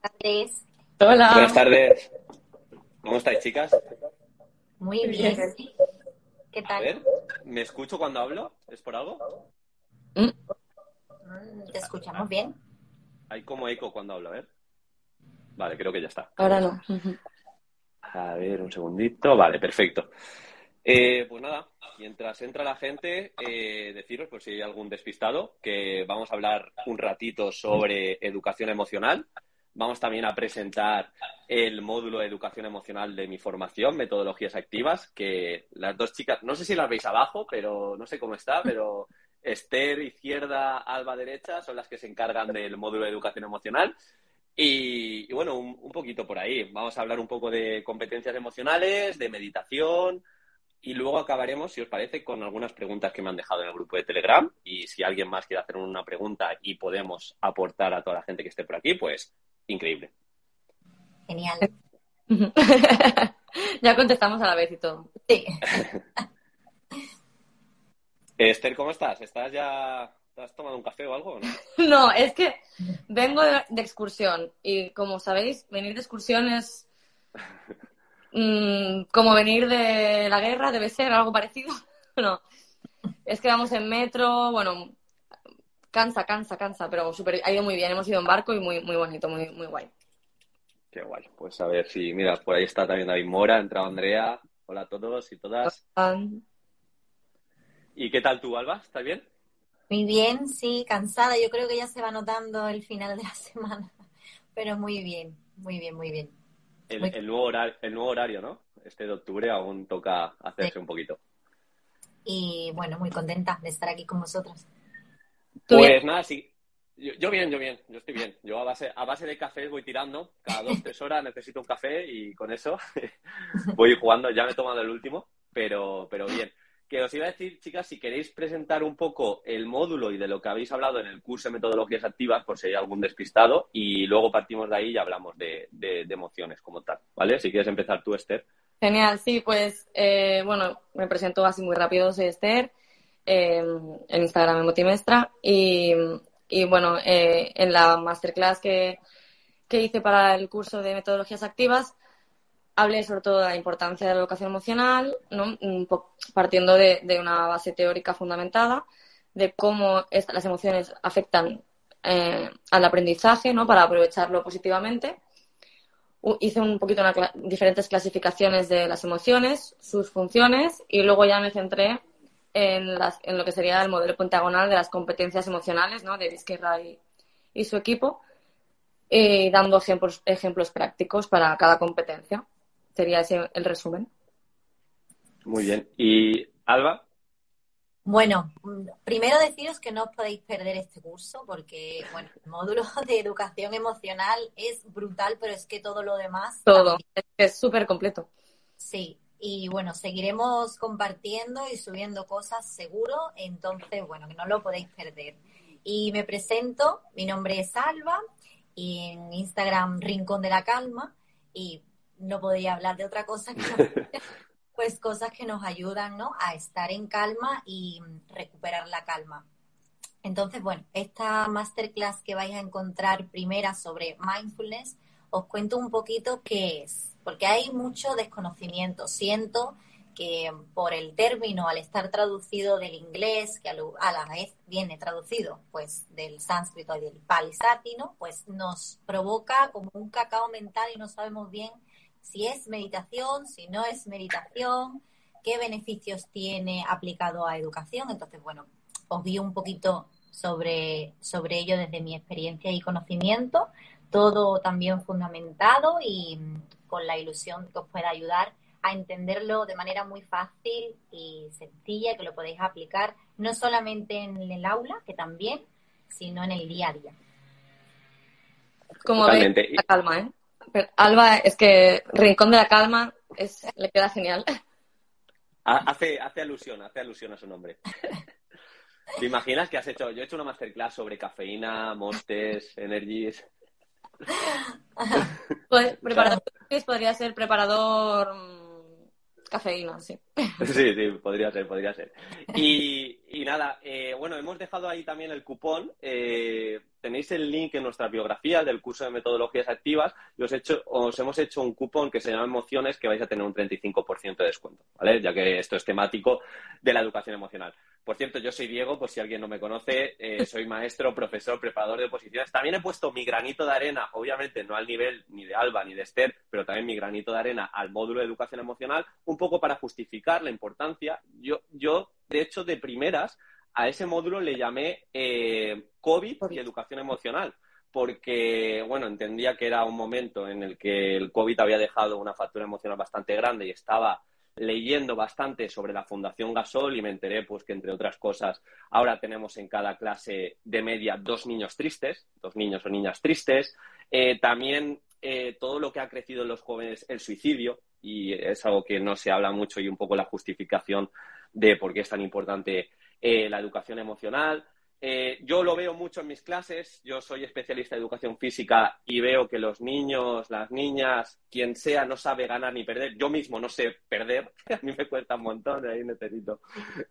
tardes. Hola. Buenas tardes. ¿Cómo estáis, chicas? Muy bien. ¿Qué A tal? ver, ¿me escucho cuando hablo? ¿Es por algo? Mm, Mm, ¿Te escuchamos bien? Hay como eco cuando hablo, a ver. Vale, creo que ya está. Ahora no. A ver, un segundito. Vale, perfecto. Eh, pues nada, mientras entra la gente, eh, deciros, por si hay algún despistado, que vamos a hablar un ratito sobre educación emocional. Vamos también a presentar el módulo de educación emocional de mi formación, metodologías activas, que las dos chicas, no sé si las veis abajo, pero no sé cómo está, pero Esther izquierda, Alba derecha, son las que se encargan del módulo de educación emocional. Y, y bueno, un, un poquito por ahí. Vamos a hablar un poco de competencias emocionales, de meditación, y luego acabaremos, si os parece, con algunas preguntas que me han dejado en el grupo de Telegram. Y si alguien más quiere hacer una pregunta y podemos aportar a toda la gente que esté por aquí, pues increíble. Genial. Ya contestamos a la vez y todo. Sí. Eh, Esther, ¿cómo estás? ¿Estás ya... ¿Te has tomado un café o algo? o no? No, es que vengo de, de excursión y como sabéis, venir de excursión es mm, como venir de la guerra, debe ser algo parecido. No, es que vamos en metro, bueno, cansa, cansa, cansa, pero súper- ha ido muy bien. Hemos ido en barco y muy, muy bonito, muy, muy guay. Qué guay. Pues a ver si, mira, por ahí está también David Mora, ha entrado Andrea. Hola a todos y todas. ¿Y qué tal tú, Alba? ¿Estás bien? Muy bien, sí, cansada. Yo creo que ya se va notando el final de la semana. Pero muy bien, muy bien, muy bien. El, Muy- el nuevo horario, el nuevo horario, ¿no? Este de octubre aún toca hacerse Sí. un poquito. Y bueno, muy contenta de estar aquí con vosotros. ¿Tú Pues bien? nada, sí. Yo, yo bien, yo bien, yo estoy bien. Yo a base, a base de café voy tirando. Cada dos, tres horas necesito un café y con eso voy jugando. Ya me he tomado el último, pero, pero bien. Que os iba a decir, chicas, si queréis presentar un poco el módulo y de lo que habéis hablado en el curso de metodologías activas, por si hay algún despistado, y luego partimos de ahí y hablamos de, de- de emociones como tal, ¿vale? Si quieres empezar tú, Esther. Genial, sí, pues eh, bueno, me presento así muy rápido, soy Esther, eh, en Instagram Emotimestra y, y bueno, eh, en la masterclass que, que hice para el curso de metodologías activas hablé sobre todo de la importancia de la educación emocional, ¿no? Partiendo de, de una base teórica fundamentada, de cómo esta- las emociones afectan eh, al aprendizaje, ¿no? Para aprovecharlo positivamente hice un poquito una cla- diferentes clasificaciones de las emociones, sus funciones y luego ya me centré en, las, en lo que sería el modelo pentagonal de las competencias emocionales ¿no? de Vizquerra y, y su equipo, y dando ejemplos, ejemplos prácticos para cada competencia. Sería ese el resumen. Muy bien. ¿Y Alba? Bueno, primero deciros que no os podéis perder este curso porque, bueno, el módulo de educación emocional es brutal, pero es que todo lo demás Todo. también. Es súper completo. Sí, y bueno, seguiremos compartiendo y subiendo cosas seguro, entonces, bueno, que no lo podéis perder. Y me presento, mi nombre es Alba, y en Instagram Rincón de la Calma, y no podía hablar de otra cosa que no- pues cosas que nos ayudan, ¿no? A estar en calma y recuperar la calma. Entonces, bueno, esta masterclass que vais a encontrar primera sobre mindfulness, os cuento un poquito qué es, porque hay mucho desconocimiento. Siento que por el término, al estar traducido del inglés, que a la vez viene traducido pues del sánscrito y del pali sátino, pues nos provoca como un cacao mental y no sabemos bien si es meditación, si no es meditación, qué beneficios tiene aplicado a educación. Entonces, bueno, os guío un poquito sobre, sobre ello desde mi experiencia y conocimiento, todo también fundamentado y mm, con la ilusión que os pueda ayudar a entenderlo de manera muy fácil y sencilla, que lo podéis aplicar no solamente en el aula, que también, sino en el día a día. Como Totalmente. la calma, ¿eh? Pero Alba, es que Rincón de la Calma es, le queda genial. Ha- Hace, hace alusión, hace alusión a su nombre. ¿Te imaginas que has hecho? Yo he hecho una masterclass sobre cafeína, monsters, energies. Pues, preparador podría ser preparador mm, cafeína, sí. Sí, sí, podría ser, podría ser. Y, y nada, eh, bueno, hemos dejado ahí también el cupón. eh, tenéis el link en nuestra biografía del curso de metodologías activas y os, hecho, os hemos hecho un cupón que se llama Emociones que vais a tener un 35% de descuento, ¿vale? Ya que esto es temático de la educación emocional. Por cierto, yo soy Diego, por si alguien no me conoce, eh, soy maestro, profesor, preparador de oposiciones. También he puesto mi granito de arena, obviamente no al nivel ni de Alba ni de Esther, pero también mi granito de arena al módulo de educación emocional, un poco para justificar la importancia. Yo, yo de hecho, de primeras, a ese módulo le llamé eh, COVID, y educación emocional, porque, bueno, entendía que era un momento en el que el COVID había dejado una factura emocional bastante grande y estaba leyendo bastante sobre la Fundación Gasol y me enteré pues que entre otras cosas ahora tenemos en cada clase de media dos niños tristes, dos niños o niñas tristes. Eh, también eh, todo lo que ha crecido en los jóvenes, el suicidio, y es algo que no se habla mucho y un poco la justificación de por qué es tan importante eh, la educación emocional. Eh, yo lo veo mucho en mis clases, yo soy especialista en educación física y veo que los niños, las niñas, quien sea, no sabe ganar ni perder. Yo mismo no sé perder, a mí me cuesta un montón, ahí necesito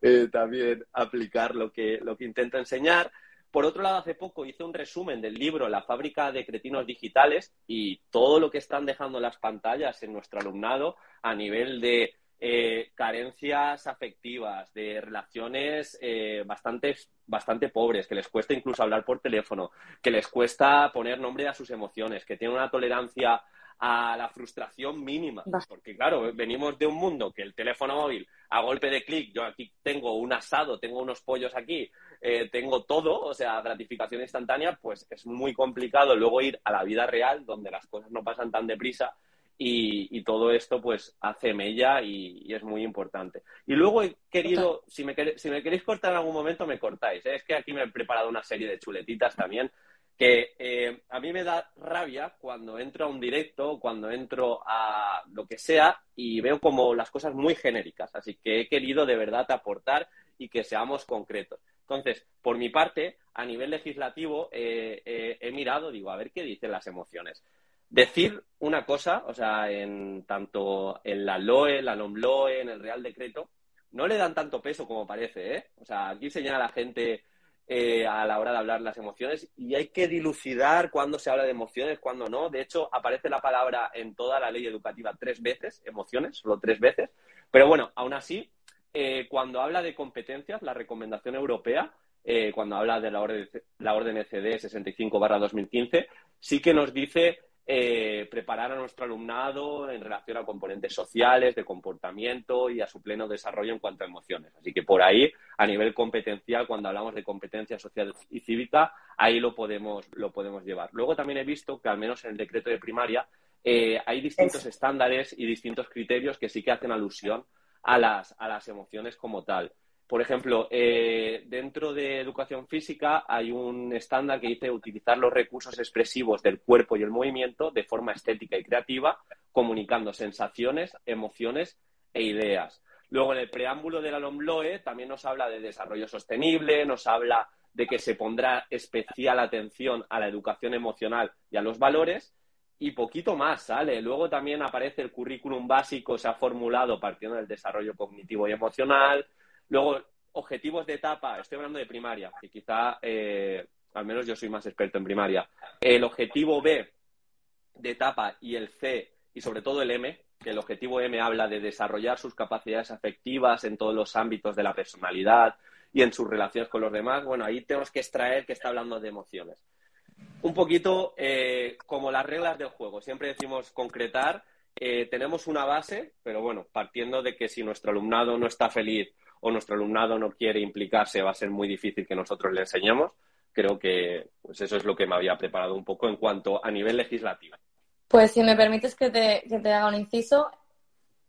eh, también aplicar lo que, lo que intento enseñar. Por otro lado, hace poco hice un resumen del libro La fábrica de cretinos digitales y todo lo que están dejando las pantallas en nuestro alumnado a nivel de eh, carencias afectivas, de relaciones eh, bastante, bastante pobres, que les cuesta incluso hablar por teléfono, que les cuesta poner nombre a sus emociones, que tienen una tolerancia a la frustración mínima. Porque, claro, venimos de un mundo que el teléfono móvil, a golpe de clic, yo aquí tengo un asado, tengo unos pollos aquí, eh, tengo todo, o sea, gratificación instantánea, pues es muy complicado luego ir a la vida real, donde las cosas no pasan tan deprisa y, todo esto pues hace mella y, es muy importante. Y luego he querido, si me, si me queréis cortar en algún momento, me cortáis. ¿eh? Es que aquí me he preparado una serie de chuletitas también que eh, a mí me da rabia cuando entro a un directo, cuando entro a lo que sea y veo como las cosas muy genéricas. Así que he querido de verdad aportar y que seamos concretos. Entonces, por mi parte, a nivel legislativo, eh, he mirado, digo, a ver qué dicen las emociones decir una cosa, o sea, en tanto en la LOE, la LOMLOE, en el Real Decreto, no le dan tanto peso como parece, ¿eh? O sea, aquí señala la gente eh, a la hora de hablar las emociones y hay que dilucidar cuándo se habla de emociones, cuándo no. De hecho, aparece la palabra en toda la ley educativa tres veces, emociones, solo tres veces. Pero bueno, aún así, eh, cuando habla de competencias, la recomendación europea, eh, cuando habla de la orden, la orden ECD 65-2015, sí que nos dice eh, preparar a nuestro alumnado en relación a componentes sociales, de comportamiento y a su pleno desarrollo en cuanto a emociones. Así que por ahí, a nivel competencial, cuando hablamos de competencia social y cívica, ahí lo podemos, lo podemos llevar. Luego también he visto que, al menos en el decreto de primaria, eh, hay distintos estándares y distintos criterios que sí que hacen alusión a las, a las emociones como tal. Por ejemplo, eh, dentro de educación física hay un estándar que dice utilizar los recursos expresivos del cuerpo y el movimiento de forma estética y creativa, comunicando sensaciones, emociones e ideas. Luego, en el preámbulo de la LOMLOE también nos habla de desarrollo sostenible, nos habla de que se pondrá especial atención a la educación emocional y a los valores, y poquito más sale. Luego también aparece el currículum básico, se ha formulado partiendo del desarrollo cognitivo y emocional, Luego, objetivos de etapa, estoy hablando de primaria, que quizá, eh, al menos yo soy más experto en primaria. El objetivo B de etapa y el C y sobre todo el M, que el objetivo M habla de desarrollar sus capacidades afectivas en todos los ámbitos de la personalidad y en sus relaciones con los demás, bueno, ahí tenemos que extraer que está hablando de emociones. Un poquito eh, como las reglas del juego, siempre decimos concretar, eh, tenemos una base, pero bueno, partiendo de que si nuestro alumnado no está feliz o nuestro alumnado no quiere implicarse, va a ser muy difícil que nosotros le enseñemos. Creo que pues eso es lo que me había preparado un poco en cuanto a nivel legislativo. Pues si me permites que te, que te haga un inciso,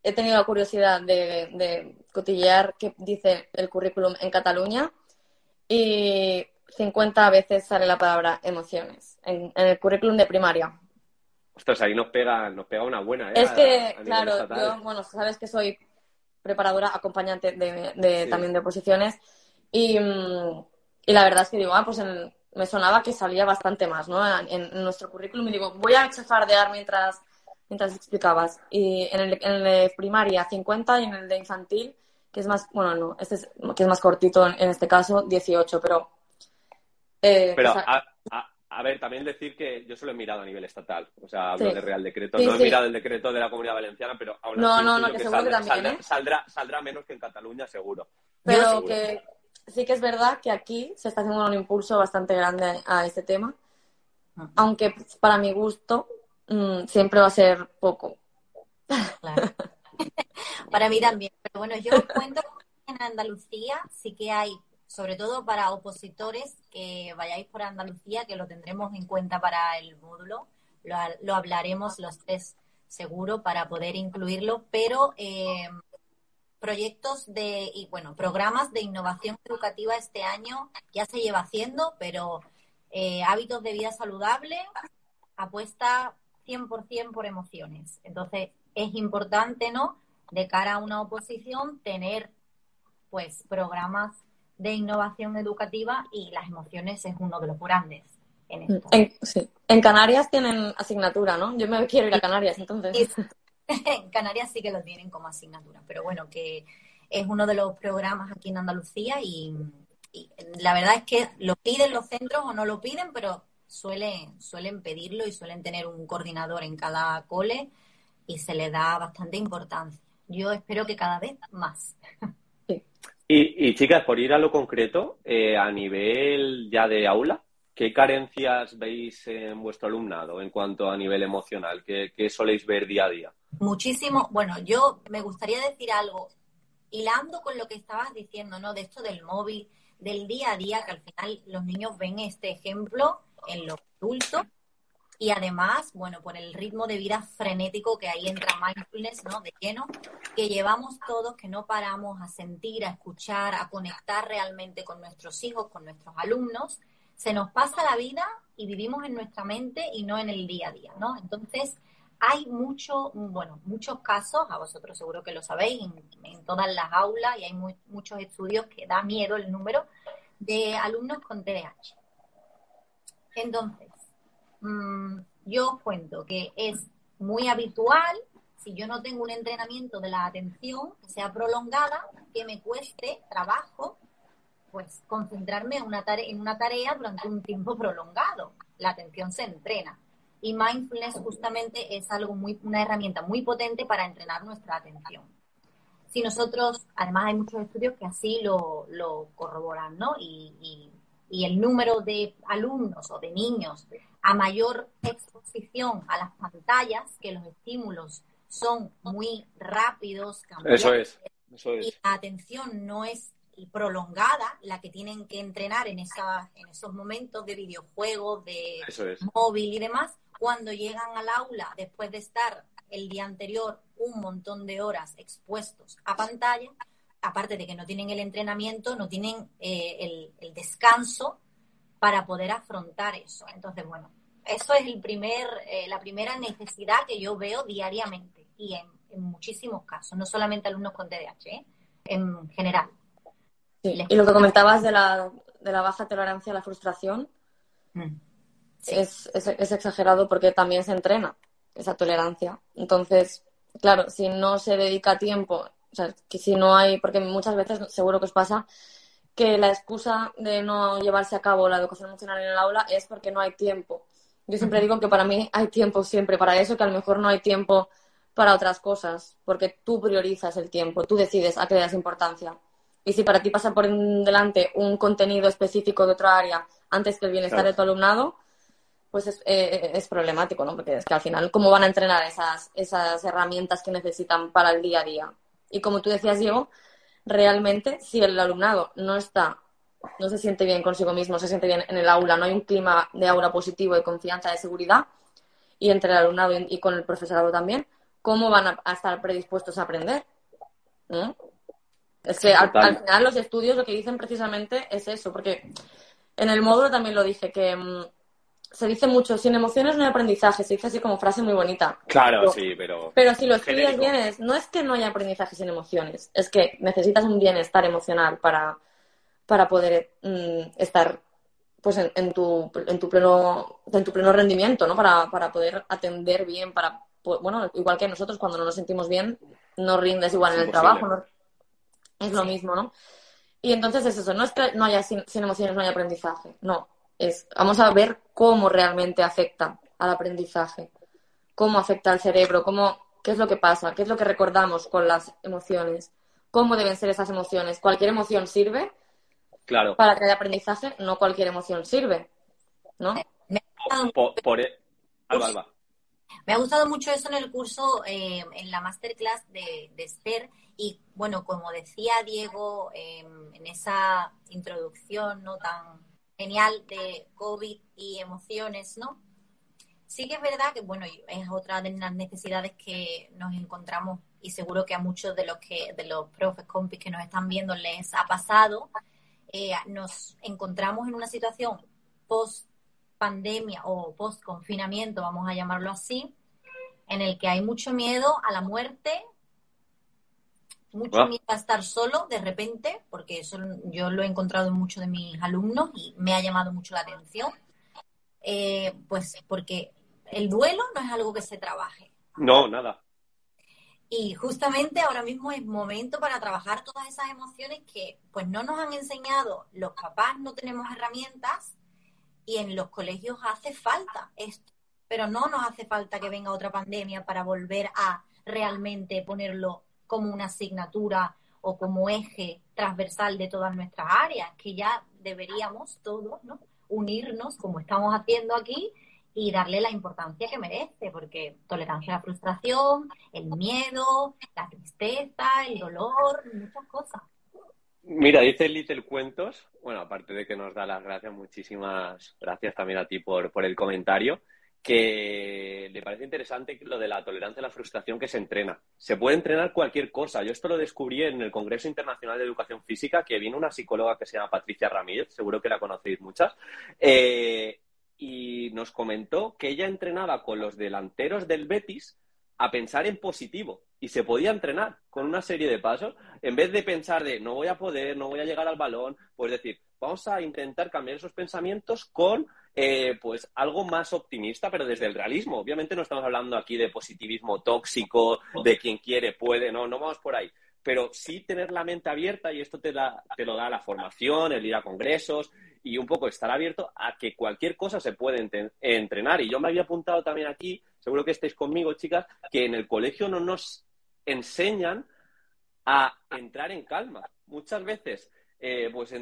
he tenido la curiosidad de, de cotillear qué dice el currículum en Cataluña y 50 veces sale la palabra emociones en, el currículum de primaria. Ostras, ahí nos pega, nos pega una buena. ¿eh? Es que, claro, yo, bueno, sabes que soy preparadora acompañante de, también de oposiciones. Y, y, la verdad es que digo, ah, pues me sonaba que salía bastante más, ¿no? En, nuestro currículum y digo, voy a chafardear mientras, mientras explicabas. Y en el, en el de primaria 50 y en el de infantil, que es más, bueno, no, este es, que es más cortito en, este caso, 18, pero Eh, Pero a, ver, también decir que yo solo he mirado a nivel estatal, o sea, hablo de Real Decreto. no he mirado el decreto de la Comunidad Valenciana, pero aún no, no, no, que, seguro que también, ¿eh? saldrá, saldrá, menos que en Cataluña, seguro. Pero que sí que es verdad que aquí se está haciendo un impulso bastante grande a este tema, aunque para mi gusto mm, siempre va a ser poco. Claro. para mí también. Pero bueno, yo cuento que en Andalucía sí que hay sobre todo para opositores que vayáis por Andalucía, que lo tendremos en cuenta para el módulo. Lo, hablaremos los tres seguro para poder incluirlo, pero eh, proyectos de, y bueno, programas de innovación educativa este año ya se lleva haciendo, pero eh, hábitos de vida saludable apuesta 100% por emociones. Entonces, es importante, ¿no? De cara a una oposición, tener pues programas de innovación educativa y las emociones es uno de los grandes. En, esto. sí. en Canarias tienen asignatura, ¿no? Yo me quiero ir a Canarias, entonces. en Canarias sí que lo tienen como asignatura, pero bueno, que es uno de los programas aquí en Andalucía y, la verdad es que lo piden los centros o no lo piden, pero suelen, suelen pedirlo y suelen tener un coordinador en cada cole y se le da bastante importancia. Yo espero que cada vez más. Y, chicas, por ir a lo concreto, eh, a nivel ya de aula, ¿qué carencias veis en vuestro alumnado en cuanto a nivel emocional? ¿Qué, soléis ver día a día? Muchísimo. Bueno, yo me gustaría decir algo, hilando con lo que estabas diciendo, ¿no? De esto del móvil, del día a día, que al final los niños ven este ejemplo en los adultos y además, bueno, por el ritmo de vida frenético que ahí entra mindfulness, ¿no? De lleno, que llevamos todos, que no paramos a sentir, a escuchar, a conectar realmente con nuestros hijos, con nuestros alumnos, se nos pasa la vida y vivimos en nuestra mente y no en el día a día, ¿no? Entonces, hay mucho, bueno, muchos casos, a vosotros seguro que lo sabéis, en, todas las aulas y hay muchos estudios que da miedo el número de alumnos con TDAH. Entonces, Mm, yo os cuento que es muy habitual, si yo no tengo un entrenamiento de la atención que sea prolongada, que me cueste trabajo, pues concentrarme en una, tarea, en una tarea durante un tiempo prolongado. La atención se entrena. Y mindfulness justamente es algo muy, una herramienta muy potente para entrenar nuestra atención. Si nosotros, además hay muchos estudios que así lo, lo corroboran, ¿no? Y, y, y el número de alumnos o de niños a mayor exposición a las pantallas, que los estímulos son muy rápidos, eso es, eso es. y la atención no es prolongada, la que tienen que entrenar en, esa, en esos momentos de videojuegos, de móvil y demás, cuando llegan al aula después de estar el día anterior un montón de horas expuestos a pantalla, aparte de que no tienen el entrenamiento, no tienen eh, el, el descanso para poder afrontar eso. Entonces, bueno, eso es el primer, eh, la primera necesidad que yo veo diariamente y en, muchísimos casos, no solamente alumnos con TDAH, ¿eh? en general. Y lo que comentabas de la, de la baja tolerancia a la frustración mm. es, es, exagerado porque también se entrena esa tolerancia. Entonces, claro, si no se dedica tiempo, o sea, que si no hay, porque muchas veces seguro que os pasa que la excusa de no llevarse a cabo la educación emocional en el aula es porque no hay tiempo. Yo siempre digo que para mí hay tiempo siempre para eso, que a lo mejor no hay tiempo para otras cosas, porque tú priorizas el tiempo, tú decides a qué le das importancia. Y si para ti pasa por delante un contenido específico de otra área antes que el bienestar de tu alumnado, pues es, eh, es, problemático, ¿no? Porque es que al final, ¿cómo van a entrenar esas, esas herramientas que necesitan para el día a día? Y como tú decías, Diego, realmente si el alumnado no está no se siente bien consigo mismo, se siente bien en el aula, no hay un clima de aula positivo, de confianza, de seguridad, y entre el alumnado y con el profesorado también, ¿cómo van a, estar predispuestos a aprender? Es que al, final los estudios lo que dicen precisamente es eso, porque en el módulo también lo dije, que mm, se dice mucho, sin emociones no hay aprendizaje, se dice así como frase muy bonita. Claro, sí, pero... Pero si lo estudias bien, no es que no haya aprendizaje sin emociones, es que necesitas un bienestar emocional para, para poder mm, estar pues en, tu, en, tu pleno, en tu pleno rendimiento, ¿no? Para, para poder atender bien, para, bueno, igual que nosotros cuando no nos sentimos bien, no rindes igual en el trabajo, es lo mismo, ¿no? Y entonces es eso, no es que no haya sin, emociones, no haya aprendizaje, no. Es, vamos a ver cómo realmente afecta al aprendizaje, cómo afecta al cerebro, cómo, qué es lo que pasa, qué es lo que recordamos con las emociones, cómo deben ser esas emociones. Cualquier emoción sirve claro. para que haya aprendizaje, no cualquier emoción sirve, ¿no? Por, e- Alba, Me ha gustado mucho eso en el curso, eh, en la masterclass de, de, Esther. Y bueno, como decía Diego em, en esa introducción no tan genial de COVID y emociones, ¿no? Sí que es verdad que, bueno, es otra de las necesidades que nos encontramos y seguro que a muchos de los que de los profes compis que nos están viendo les ha pasado. Eh, nos encontramos en una situación post pandemia o post confinamiento, vamos a llamarlo así, en el que hay mucho miedo a la muerte, mucho miedo a estar solo de repente, porque eso yo lo he encontrado en muchos de mis alumnos y me ha llamado mucho la atención. Eh, pues porque el duelo no es algo que se trabaje. No, nada. Y justamente ahora mismo es momento para trabajar todas esas emociones que pues no nos han enseñado, los papás no tenemos herramientas y en los colegios hace falta esto, pero no nos hace falta que venga otra pandemia para volver a realmente ponerlo como una asignatura o como eje transversal de todas nuestras áreas, que ya deberíamos todos ¿no? unirnos como estamos haciendo aquí y darle la importancia que merece, porque tolerancia a la frustración, el miedo, la tristeza, el dolor, muchas cosas. Mira, dice Little Cuentos, bueno, aparte de que nos da las gracias, muchísimas gracias también a ti por, por el comentario, que le parece interesante lo de la tolerancia a la frustración que se entrena. Se puede entrenar cualquier cosa. Yo esto lo descubrí en el Congreso Internacional de Educación Física, que vino una psicóloga que se llama Patricia Ramírez, seguro que la conocéis muchas, eh, y nos comentó que ella entrenaba con los delanteros del Betis a pensar en positivo y se podía entrenar con una serie de pasos en vez de pensar de no voy a poder, no voy a llegar al balón, pues decir, vamos a intentar cambiar esos pensamientos con eh, pues algo más optimista, pero desde el realismo. Obviamente no estamos hablando aquí de positivismo tóxico, de quien quiere puede, no, no vamos por ahí. Pero sí tener la mente abierta y esto te, da, te lo da la formación, el ir a congresos, y un poco estar abierto a que cualquier cosa se puede entrenar. Y yo me había apuntado también aquí, seguro que estáis conmigo, chicas, que en el colegio no nos enseñan a entrar en calma. Muchas veces eh, pues,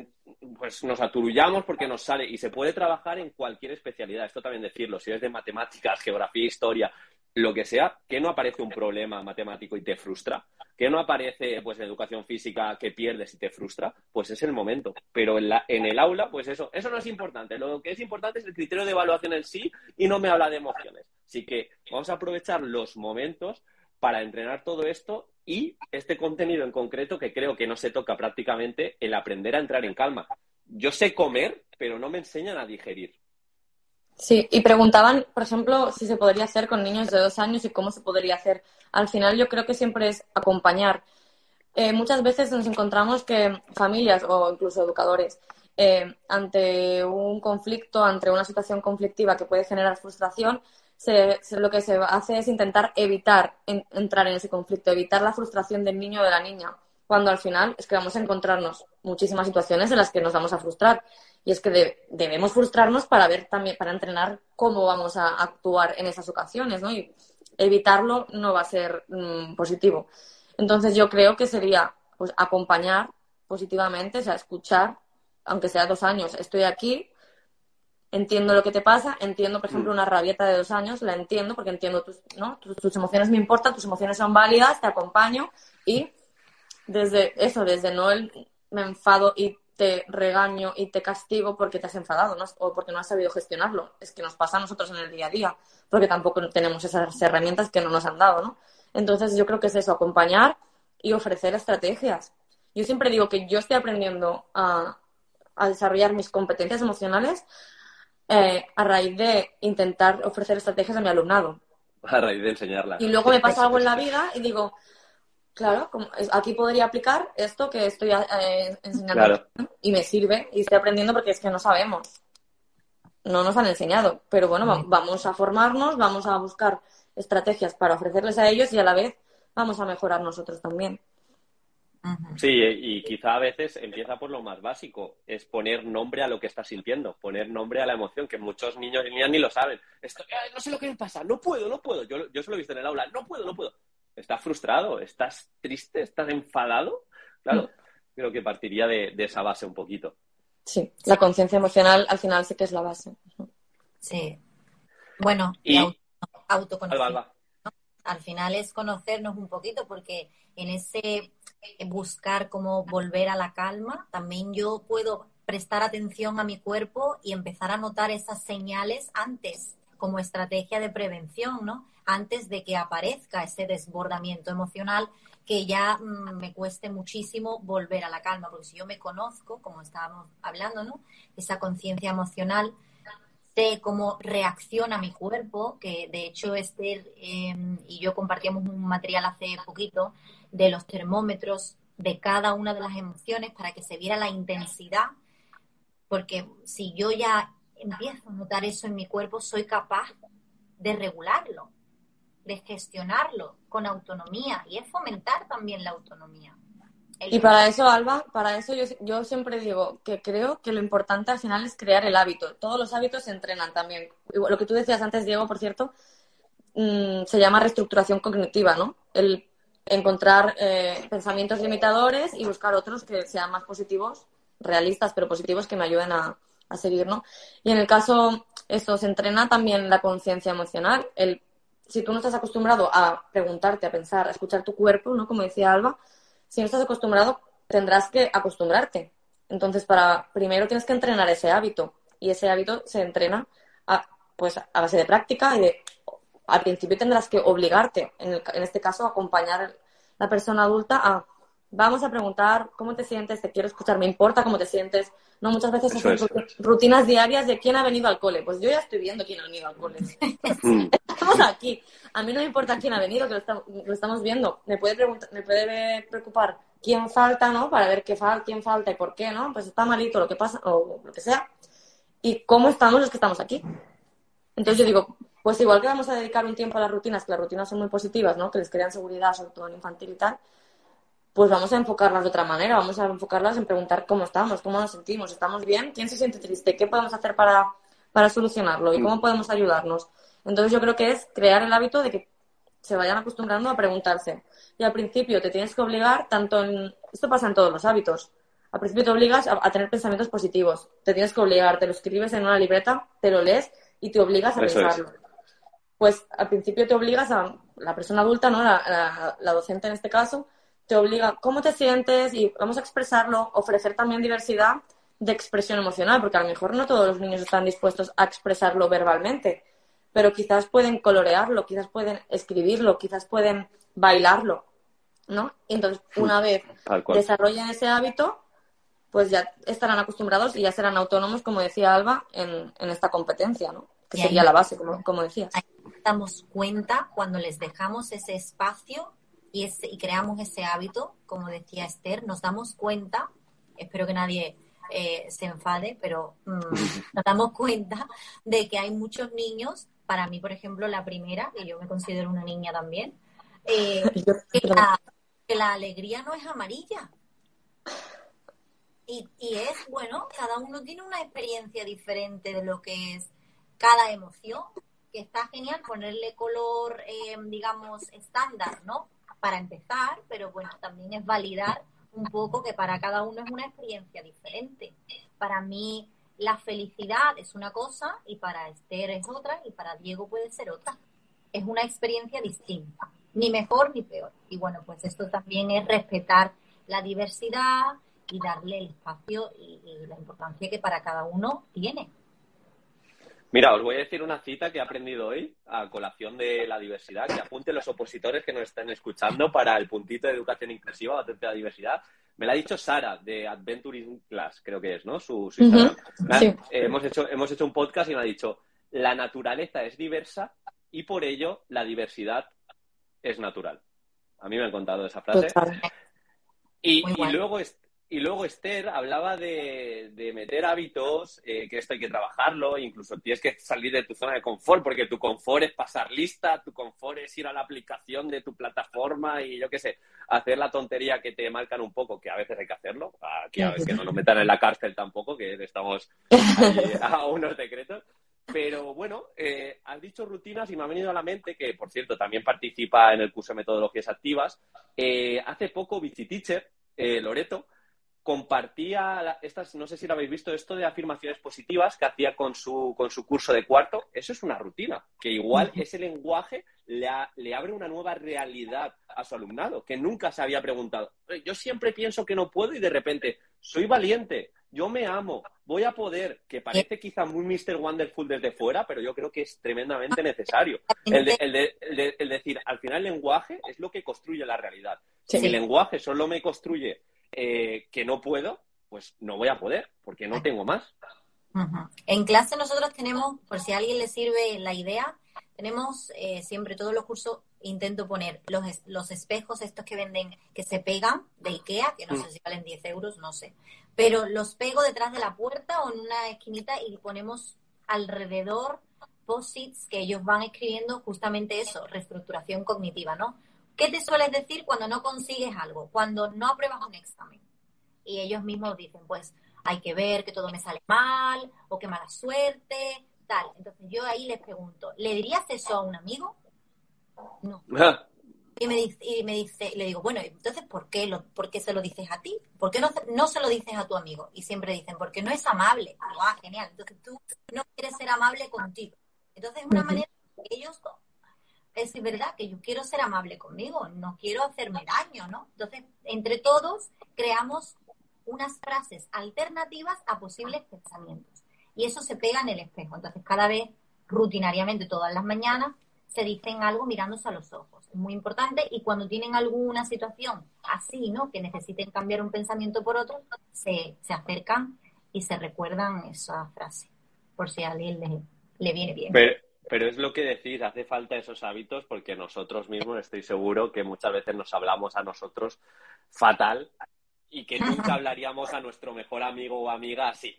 pues nos aturullamos porque nos sale y se puede trabajar en cualquier especialidad. Esto también decirlo, si eres de matemáticas, geografía, historia, lo que sea, que no aparece un problema matemático y te frustra, que no aparece pues educación física que pierdes y te frustra, pues es el momento. Pero en, la, en el aula, pues eso, eso no es importante. Lo que es importante es el criterio de evaluación en sí y no me habla de emociones. Así que vamos a aprovechar los momentos para entrenar todo esto y este contenido en concreto que creo que no se toca prácticamente, el aprender a entrar en calma. Yo sé comer, pero no me enseñan a digerir. Sí, y preguntaban, por ejemplo, si se podría hacer con niños de dos años y cómo se podría hacer. Al final yo creo que siempre es acompañar. Eh, muchas veces nos encontramos que familias o incluso educadores, eh, ante un conflicto, ante una situación conflictiva que puede generar frustración, lo que se hace es intentar evitar entrar en ese conflicto, evitar la frustración del niño o de la niña, cuando al final es que vamos a encontrarnos muchísimas situaciones en las que nos vamos a frustrar. Y es que debemos frustrarnos para ver también, para entrenar cómo vamos a actuar en esas ocasiones, ¿no? Y evitarlo no va a ser mm, positivo. Entonces yo creo que sería pues acompañar positivamente, o sea, escuchar, aunque sea dos años, estoy aquí, entiendo lo que te pasa, entiendo, por ejemplo, mm. una rabieta de dos años, la entiendo porque entiendo tus, ¿no? tus emociones me importan, tus emociones son válidas, te acompaño y desde eso, desde no el me enfado y te regaño y te castigo porque te has enfadado ¿no? o porque no has sabido gestionarlo. Es que nos pasa a nosotros en el día a día, porque tampoco tenemos esas herramientas que no nos han dado, ¿no? Entonces yo creo que es eso, acompañar y ofrecer estrategias. Yo siempre digo que yo estoy aprendiendo a, desarrollar mis competencias emocionales eh, a raíz de intentar ofrecer estrategias a mi alumnado. A raíz de enseñarlas. Y luego me pasa algo en la vida y digo, Claro, como, aquí podría aplicar esto que estoy eh, enseñando y me sirve y estoy aprendiendo porque es que no sabemos. No nos han enseñado, pero bueno, vamos a formarnos, vamos a buscar estrategias para ofrecerles a ellos y a la vez vamos a mejorar nosotros también. Sí, y quizá a veces empieza por lo más básico, es poner nombre a lo que estás sintiendo, poner nombre a la emoción, que muchos niños y niñas ni lo saben. Esto, no sé lo que me pasa, no puedo, no puedo. Yo, yo se lo he visto en el aula, no puedo, no puedo. Estás frustrado, estás triste, estás enfadado. Claro, mm. creo que partiría de, esa base un poquito. Sí, la conciencia emocional al final sí que es la base. Sí. Bueno, y, autoconocimiento. Al final es conocernos un poquito porque en ese buscar cómo volver a la calma, también yo puedo prestar atención a mi cuerpo y empezar a notar esas señales antes como estrategia de prevención, ¿no? Antes de que aparezca ese desbordamiento emocional que ya mm, me cueste muchísimo volver a la calma, porque si yo me conozco, como estábamos hablando, ¿no? Esa conciencia emocional, sé cómo reacciona mi cuerpo, que de hecho Esther em, y yo compartíamos un material hace poquito de los termómetros de cada una de las emociones para que se viera la intensidad, porque si yo ya empiezo a notar eso en mi cuerpo, soy capaz de regularlo, de gestionarlo con autonomía y es fomentar también la autonomía. Y para eso, Alba, para eso yo, siempre digo que creo que lo importante al final es crear el hábito. Todos los hábitos se entrenan también. Lo que tú decías antes, Diego, por cierto, mm, se llama reestructuración cognitiva, ¿no? El encontrar eh, pensamientos limitadores y buscar otros que sean más positivos, realistas, pero positivos que me ayuden a, a seguir, ¿no? Y en el caso, eso se entrena también la conciencia emocional. El, si tú no estás acostumbrado a preguntarte, a pensar, a escuchar tu cuerpo, ¿no? Como decía Alba, si no estás acostumbrado, tendrás que acostumbrarte. Entonces, para primero tienes que entrenar ese hábito y ese hábito se entrena a, pues, a base de práctica y de, al principio tendrás que obligarte, en, en este caso, a acompañar a la persona adulta a vamos a preguntar cómo te sientes, te quiero escuchar, me importa cómo te sientes. No, muchas veces hacen rutinas diarias de quién ha venido al cole. Pues yo ya estoy viendo quién ha venido al cole. Mm. estamos aquí. A mí no me importa quién ha venido, que lo, estamos viendo. Me puede, preguntar, me puede preocupar quién falta, ¿no? Para ver qué falta, quién falta y por qué, ¿no? Pues está malito lo que pasa o lo que sea. Y cómo estamos los que estamos aquí. Entonces yo digo, pues igual que vamos a dedicar un tiempo a las rutinas, que las rutinas son muy positivas, ¿no? Que les crean seguridad, sobre todo en infantil y tal pues vamos a enfocarlas de otra manera, vamos a enfocarlas en preguntar cómo estamos, cómo nos sentimos, ¿estamos bien? ¿Quién se siente triste? ¿Qué podemos hacer para, para solucionarlo? ¿Y cómo podemos ayudarnos? Entonces yo creo que es crear el hábito de que se vayan acostumbrando a preguntarse. Y al principio te tienes que obligar, tanto en... Esto pasa en todos los hábitos. Al principio te obligas a, tener pensamientos positivos. Te tienes que obligar, te lo escribes en una libreta, te lo lees y te obligas a pensarlo. Pues al principio te obligas a la persona adulta, ¿no? la docente en este caso, te obliga cómo te sientes y vamos a expresarlo, ofrecer también diversidad de expresión emocional, porque a lo mejor no todos los niños están dispuestos a expresarlo verbalmente, pero quizás pueden colorearlo, quizás pueden escribirlo, quizás pueden bailarlo, ¿no? entonces, una vez desarrollen ese hábito, pues ya estarán acostumbrados y ya serán autónomos, como decía Alba, en, esta competencia, ¿no? Que sería la base, como, como decías. Ahí damos cuenta cuando les dejamos ese espacio y, creamos ese hábito, como decía Esther, nos damos cuenta, espero que nadie eh, se enfade, pero mm, nos damos cuenta de que hay muchos niños, para mí, por ejemplo, la primera, y yo me considero una niña también, eh, que, la, alegría no es amarilla. Y, es, bueno, cada uno tiene una experiencia diferente de lo que es cada emoción, que está genial ponerle color, eh, digamos, estándar, ¿no? Para empezar, pero bueno, también es validar un poco que para cada uno es una experiencia diferente. Para mí la felicidad es una cosa y para Esther es otra y para Diego puede ser otra. Es una experiencia distinta, ni mejor ni peor. Y bueno, pues esto también es respetar la diversidad y darle el espacio y, y la importancia que para cada uno tiene. Mira, os voy a decir una cita que he aprendido hoy a colación de la diversidad, que apunten los opositores que nos estén escuchando para el puntito de educación inclusiva o de la diversidad. Me la ha dicho Sara de Adventuring Class, creo que es, ¿no? Su, hemos, hecho, hemos hecho un podcast y me ha dicho, la naturaleza es diversa y por ello la diversidad es natural. A mí me han contado esa frase. Y, y, luego y luego Esther hablaba de, meter hábitos, eh, que esto hay que trabajarlo, incluso tienes que salir de tu zona de confort, porque tu confort es pasar lista, tu confort es ir a la aplicación de tu plataforma y yo qué sé, hacer la tontería que te marcan un poco, que a veces hay que hacerlo, aquí a veces que no nos metan en la cárcel tampoco, que estamos a unos decretos. Pero bueno, eh, has dicho rutinas y me ha venido a la mente que, por cierto, también participa en el curso de metodologías activas. Eh, hace poco, Vichy Teacher, eh, Loreto, compartía estas, no sé si lo habéis visto, esto de afirmaciones positivas que hacía con su, con su curso de cuarto. Eso es una rutina, que igual ese lenguaje le, le, abre una nueva realidad a su alumnado, que nunca se había preguntado. Yo siempre pienso que no puedo y de repente soy valiente, yo me amo, voy a poder, que parece quizá muy Mr. Wonderful desde fuera, pero yo creo que es tremendamente necesario. El, el, decir, al final el lenguaje es lo que construye la realidad. Si el lenguaje solo me construye eh, que no puedo, pues no voy a poder, porque no tengo más. En clase nosotros tenemos, por si a alguien le sirve la idea, tenemos eh, siempre todos los cursos, intento poner los, los espejos estos que venden, que se pegan de Ikea, que no mm. sé si valen 10 euros, no sé, pero los pego detrás de la puerta o en una esquinita y ponemos alrededor posits que ellos van escribiendo justamente eso, reestructuración cognitiva, ¿no? ¿Qué te sueles decir cuando no consigues algo? Cuando no apruebas un examen. Y ellos mismos dicen, pues hay que ver que todo me sale mal o qué mala suerte, tal. Entonces yo ahí les pregunto, ¿le dirías eso a un amigo? No. Y me dice, y me dice, le digo, bueno, entonces, ¿por qué, lo, ¿por qué se lo dices a ti? ¿Por qué no, no se lo dices a tu amigo? Y siempre dicen, porque no es amable. ah, genial. Entonces tú no quieres ser amable contigo. Entonces es una manera que ellos es verdad que yo quiero ser amable conmigo, no quiero hacerme daño, ¿no? Entonces, entre todos creamos unas frases alternativas a posibles pensamientos. Y eso se pega en el espejo. Entonces, cada vez, rutinariamente, todas las mañanas, se dicen algo mirándose a los ojos. Es muy importante. Y cuando tienen alguna situación así, ¿no? Que necesiten cambiar un pensamiento por otro, se, se acercan y se recuerdan esa frase. Por si a alguien le, le viene bien. Es lo que decís, hace falta esos hábitos porque nosotros mismos estoy seguro que muchas veces nos hablamos a nosotros fatal y que nunca hablaríamos a nuestro mejor amigo o amiga así.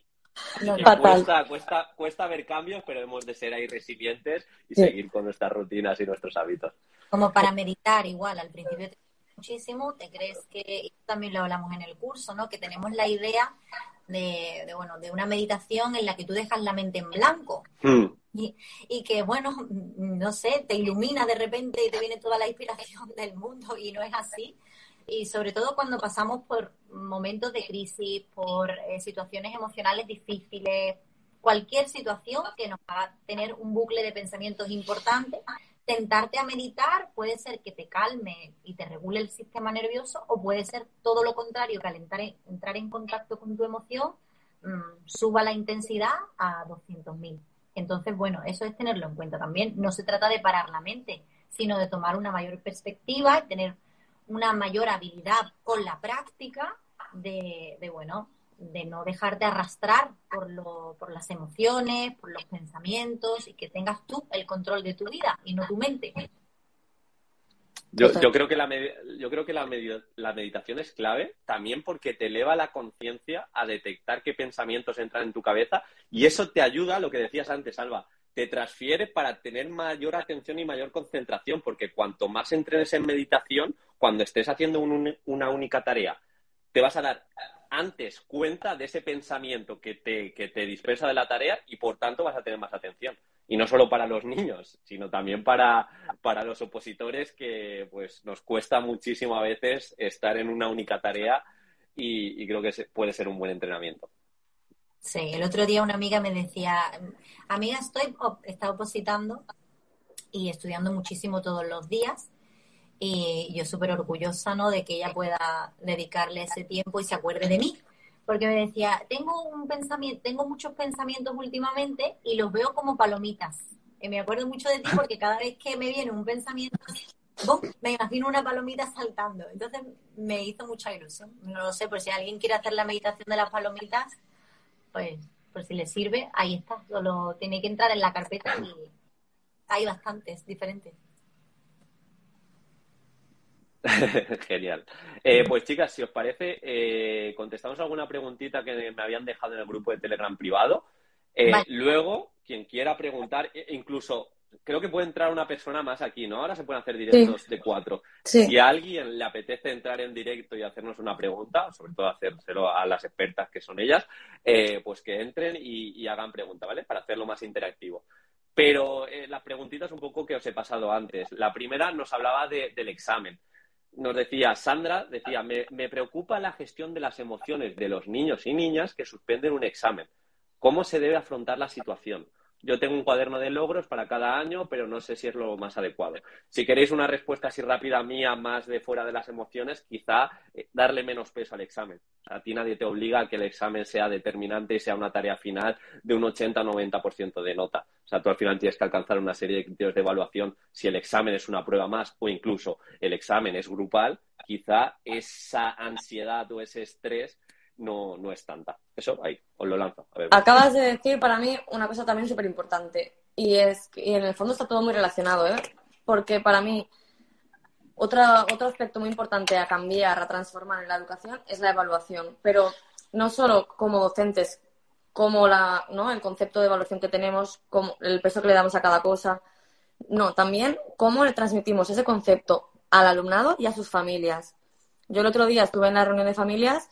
cuesta, cuesta, cuesta ver cambios, pero hemos de ser ahí resilientes y seguir con nuestras rutinas y nuestros hábitos. Como para meditar igual, al principio te muchísimo, te crees que, también lo hablamos en el curso, ¿no? Que tenemos la idea de, bueno, de una meditación en la que tú dejas la mente en blanco. Hmm. Y, que, bueno, no sé, te ilumina de repente y te viene toda la inspiración del mundo y no es así. Y sobre todo cuando pasamos por momentos de crisis, por eh, situaciones emocionales difíciles, cualquier situación que nos haga tener un bucle de pensamientos importantes, tentarte a meditar puede ser que te calme y te regule el sistema nervioso o puede ser todo lo contrario, que entrar en contacto con tu emoción mm, suba la intensidad a 200.000. Entonces, bueno, eso es tenerlo en cuenta también. No se trata de parar la mente, sino de tomar una mayor perspectiva y tener una mayor habilidad con la práctica de, de bueno, de no dejarte arrastrar por, lo, por las emociones, por los pensamientos y que tengas tú el control de tu vida y no tu mente. Yo, yo creo que, la, yo creo que la, la meditación es clave también porque te eleva la conciencia a detectar qué pensamientos entran en tu cabeza y eso te ayuda, lo que decías antes, Alba, te transfiere para tener mayor atención y mayor concentración, porque cuanto más entrenes en meditación, cuando estés haciendo una única tarea, te vas a dar antes cuenta de ese pensamiento que te, que te dispersa de la tarea y por tanto vas a tener más atención. Y no solo para los niños, sino también para, para los opositores que pues nos cuesta muchísimo a veces estar en una única tarea y, creo que puede ser un buen entrenamiento. Sí, el otro día una amiga me decía, amiga, estoy, está opositando y estudiando muchísimo todos los días y yo súper orgullosa, ¿no? De que ella pueda dedicarle ese tiempo y se acuerde de mí. Porque me decía, tengo un pensamiento, tengo muchos pensamientos últimamente y los veo como palomitas. Y me acuerdo mucho de ti porque cada vez que me viene un pensamiento, me imagino una palomita saltando. Entonces me hizo mucha ilusión. No lo sé, por si alguien quiere hacer la meditación de las palomitas, pues por si le sirve, ahí está. Solo tiene que entrar en la carpeta y hay bastantes diferentes. Genial. Eh, pues chicas, si os parece, eh, contestamos alguna preguntita que me habían dejado en el grupo de Telegram privado. Eh, luego, quien quiera preguntar, e incluso creo que puede entrar una persona más aquí, ¿no? Ahora se pueden hacer directos de cuatro. Si a alguien le apetece entrar en directo y hacernos una pregunta, sobre todo hacérselo a las expertas que son ellas, pues que entren y, hagan pregunta, ¿vale? Para hacerlo más interactivo. Pero eh, las preguntitas un poco que os he pasado antes. La primera nos hablaba del examen nos decía, Sandra, decía, me, me, preocupa la gestión de las emociones de los niños y niñas que suspenden un examen. ¿Cómo se debe afrontar la situación? Yo tengo un cuaderno de logros para cada año, pero no sé si es lo más adecuado. Si queréis una respuesta así rápida mía, más de fuera de las emociones, quizá eh, darle menos peso al examen. A ti nadie te obliga a que el examen sea determinante y sea una tarea final de un 80-90% de nota. O sea, tú al final tienes que alcanzar una serie de criterios de evaluación. Si el examen es una prueba más o incluso el examen es grupal, quizá esa ansiedad o ese estrés no, no es tanta. Eso ahí, os lo lanzo. Acabas de decir para mí una cosa también súper importante y es que en el fondo está todo muy relacionado, ¿eh? porque para mí otro, otro aspecto muy importante a cambiar, a transformar en la educación es la evaluación, pero no solo como docentes, como la, ¿no? el concepto de evaluación que tenemos, como el peso que le damos a cada cosa, no, también cómo le transmitimos ese concepto al alumnado y a sus familias. Yo el otro día estuve en la reunión de familias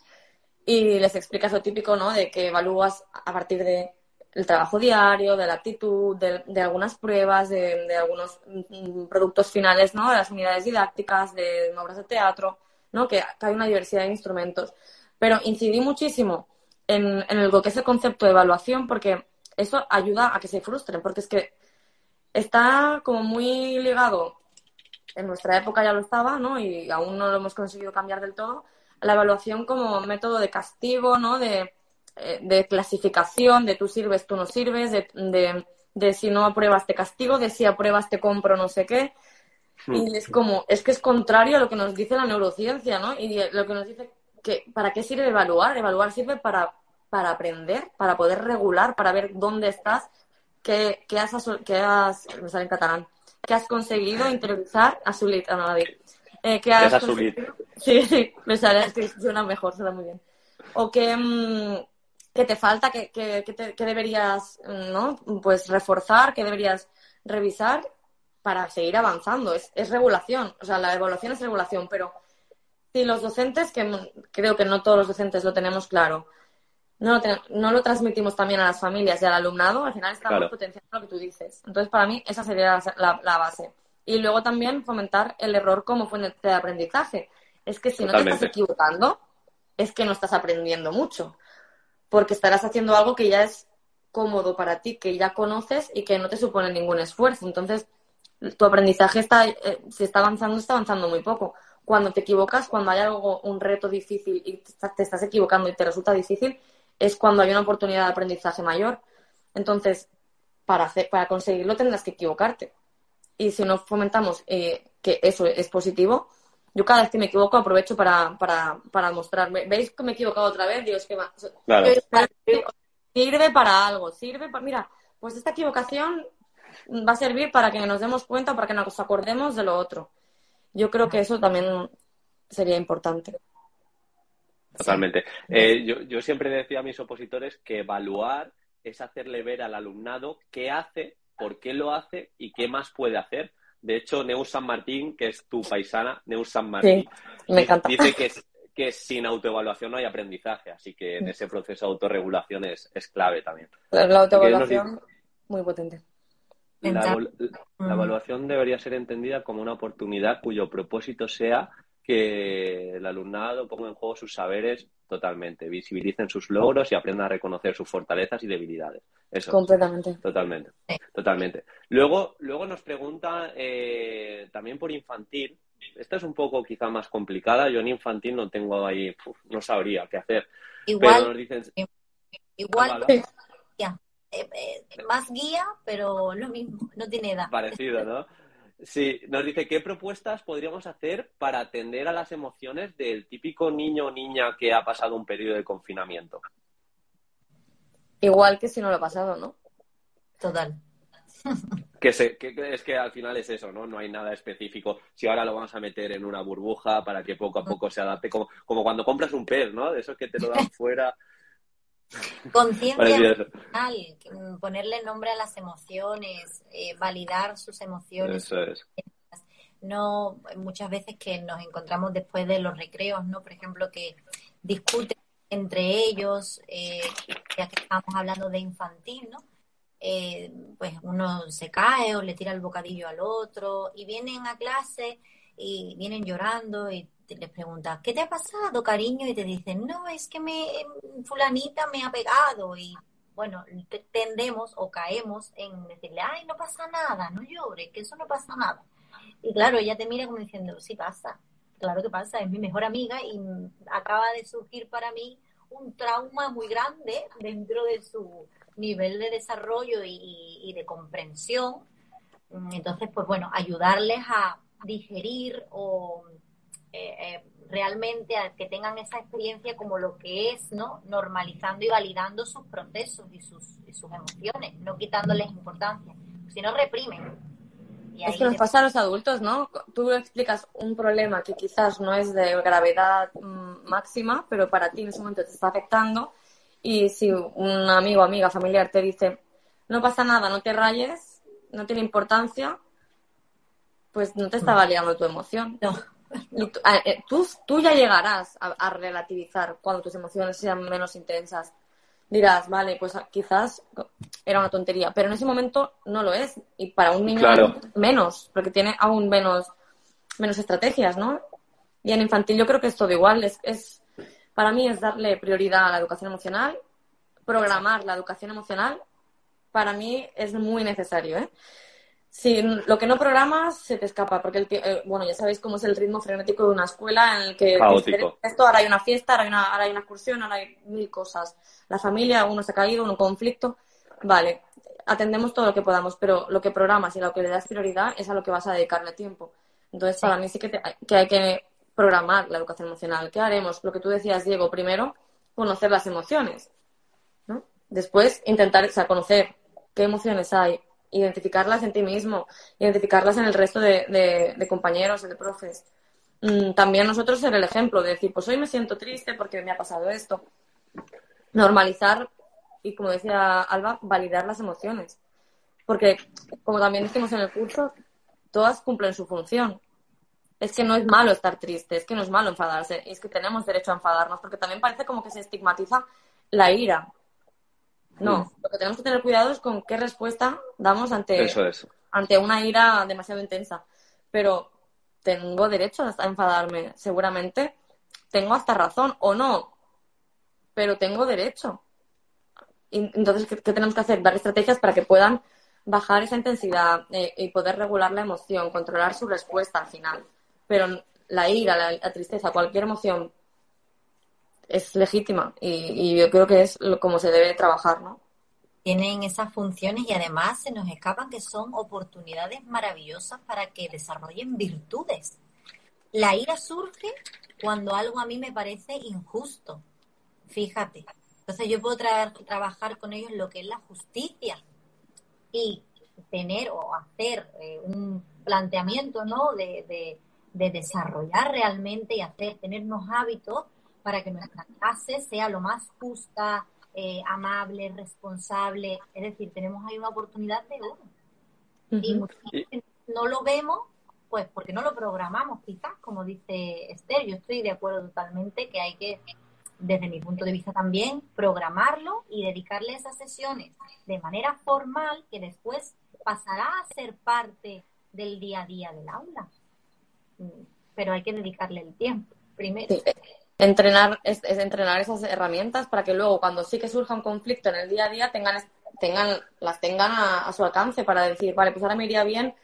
y les explicas lo típico, ¿no? De que evalúas a partir de el trabajo diario, de la actitud, de, algunas pruebas, de, algunos mm, productos finales, ¿no? De las unidades didácticas, de obras de teatro, ¿no? Que, hay una diversidad de instrumentos. Pero incidí muchísimo en, en lo que es concepto de evaluación porque eso ayuda a que se frustren, porque es que está como muy ligado, en nuestra época ya lo estaba, ¿no? Y aún no lo hemos conseguido cambiar del todo, la evaluación como método de castigo, ¿no? De, eh, de clasificación, de tú sirves, tú no sirves, de, de, si no apruebas te castigo, de si apruebas te compro no sé qué. Y es como, es que es contrario a lo que nos dice la neurociencia, ¿no? Y lo que nos dice que, ¿para qué sirve evaluar? Evaluar sirve para, para aprender, para poder regular, para ver dónde estás, qué, qué has, qué has, me sale en catalán, qué has conseguido interiorizar, a su a nadie. Eh, que has Sí, sí, me sale, es que suena mejor, suena muy bien. O que, mm, que te falta, que, que, que, deberías mm, ¿no? pues reforzar, que deberías revisar para seguir avanzando. Es, es regulación, o sea, la evaluación es regulación, pero si los docentes, que creo que no todos los docentes lo tenemos claro, no lo, no lo transmitimos también a las familias y al alumnado, al final estamos potenciando lo que tú dices. Entonces, para mí, esa sería la, la base. Y luego también fomentar el error como fuente de aprendizaje. Es que si no te estás equivocando, es que no estás aprendiendo mucho. Porque estarás haciendo algo que ya es cómodo para ti, que ya conoces y que no te supone ningún esfuerzo. Entonces, tu aprendizaje está, eh, si está avanzando, está avanzando muy poco. Cuando te equivocas, cuando hay algo, un reto difícil y te estás equivocando y te resulta difícil, es cuando hay una oportunidad de aprendizaje mayor. Entonces, para, hacer, para conseguirlo tendrás que equivocarte y si no fomentamos eh, que eso es positivo, yo cada vez que me equivoco aprovecho para, para, para mostrarme. ¿Veis que me he equivocado otra vez? Dios, que sirve para algo, sirve para... Mira, pues esta equivocación va a servir para que nos demos cuenta, para que nos acordemos de lo otro. Yo creo que eso también sería importante. Totalmente. Eh, yo, yo siempre decía a mis opositores que evaluar es hacerle ver al alumnado qué hace por qué lo hace y qué más puede hacer. De hecho, Neus San Martín, que es tu paisana, Neus San Martín, dice que, que sin autoevaluación no hay aprendizaje, así que en ese proceso de autorregulación es, clave también. La autoevaluación, muy potente. la, evaluación debería ser entendida como una oportunidad cuyo propósito sea que el alumnado ponga en juego sus saberes totalmente, visibilicen sus logros y aprendan a reconocer sus fortalezas y debilidades. Eso. Completamente. Totalmente. Totalmente. Luego, luego nos pregunta eh, también por infantil. Esta es un poco quizá más complicada. Yo en infantil no tengo ahí, no sabría qué hacer. Igual. nos dicen, igual. Ah, eh, eh, más guía, pero lo mismo, no tiene edad. Parecido, ¿no? Sí, nos dice qué propuestas podríamos hacer para atender a las emociones del típico niño o niña que ha pasado un periodo de confinamiento. Igual que si no lo ha pasado, ¿no? Total. Que, se, que, es que al final es eso, ¿no? No hay nada específico. Si ahora lo vamos a meter en una burbuja para que poco a poco se adapte, como, como cuando compras un pez, ¿no? De esos que te lo dan fuera. Conciencia ponerle nombre a las emociones, eh, validar sus emociones. Eso es. No, muchas veces que nos encontramos después de los recreos, ¿no? Por ejemplo, que discuten entre ellos, eh, ya que estamos hablando de infantil, ¿no? Eh, pues uno se cae o le tira el bocadillo al otro y vienen a clase y vienen llorando y les preguntas, ¿qué te ha pasado, cariño? Y te dicen, no, es que me fulanita me ha pegado y bueno, tendemos o caemos en decirle, ay, no pasa nada, no llores, que eso no pasa nada. Y claro, ella te mira como diciendo, sí pasa, claro que pasa, es mi mejor amiga y acaba de surgir para mí un trauma muy grande dentro de su nivel de desarrollo y, de comprensión. Entonces, pues bueno, ayudarles a digerir o eh, eh, realmente a que tengan esa experiencia como lo que es, ¿no? Normalizando y validando sus procesos y sus, y sus emociones, no quitándoles importancia, si no reprimen. es que nos pasa a los adultos, ¿no? Tú explicas un problema que quizás no es de gravedad mm, máxima, pero para ti en ese momento te está afectando y si un amigo, amiga, familiar te dice, no pasa nada, no te rayes, no tiene importancia, pues no te está validando tu emoción. No. Eh, tú, tú, ya llegarás a, relativizar cuando tus emociones sean menos intensas. Dirás, vale, pues quizás era una tontería, pero en ese momento no lo es. Y para un niño menos, porque tiene aún menos, menos estrategias, ¿no? Y en infantil yo creo que es todo igual. Es, es para mí es darle prioridad a la educación emocional, programar la educación emocional, para mí es muy necesario. ¿eh? Si lo que no programas se te escapa, porque el, eh, bueno, ya sabéis cómo es el ritmo frenético de una escuela en el que esto, ahora hay una fiesta, ahora hay una, ahora hay una excursión, ahora hay mil cosas. La familia, uno se ha caído, un conflicto. Vale, atendemos todo lo que podamos, pero lo que programas y lo que le das prioridad es a lo que vas a dedicarle tiempo. Entonces, para mí sí que, que hay que programar la educación emocional. ¿Qué haremos? Lo que tú decías, Diego, primero, conocer las emociones. ¿no? Después, intentar o sea, conocer qué emociones hay, identificarlas en ti mismo, identificarlas en el resto de, compañeros, de profes. Mm, también nosotros ser el ejemplo de decir, pues hoy me siento triste porque me ha pasado esto. Normalizar y, como decía Alba, validar las emociones. Porque, como también decimos en el curso, todas cumplen su función es que no es malo estar triste, es que no es malo enfadarse, es que tenemos derecho a enfadarnos, porque también parece como que se estigmatiza la ira. No, lo que tenemos que tener cuidado es con qué respuesta damos ante, ante una ira demasiado intensa. Pero tengo derecho a enfadarme, seguramente tengo hasta razón o no, pero tengo derecho. entonces, ¿qué, tenemos que hacer? Dar estrategias para que puedan bajar esa intensidad eh, y poder regular la emoción, controlar su respuesta al final pero la ira, la, tristeza, cualquier emoción es legítima y, yo creo que es como se debe trabajar, ¿no? Tienen esas funciones y además se nos escapan que son oportunidades maravillosas para que desarrollen virtudes. La ira surge cuando algo a mí me parece injusto. Fíjate. Entonces yo puedo trabajar con ellos lo que es la justicia y tener o hacer eh, un planteamiento, ¿no? de, de desarrollar realmente y hacer, tener unos hábitos para que nuestra clase sea lo más justa, eh, amable, responsable. Es decir, tenemos ahí una oportunidad de oro. Y no lo vemos, pues porque no lo programamos, quizás, como dice Esther. Yo estoy de acuerdo totalmente que hay que, desde mi punto de vista también, programarlo y dedicarle esas sesiones de manera formal que después pasará a ser parte del día a día del aula pero hay que dedicarle el tiempo primero. Entrenar, es, entrenar esas herramientas para que luego cuando sí que surja un conflicto en el día a día tengan, tengan las tengan a, su alcance para decir, vale, pues ahora me iría bien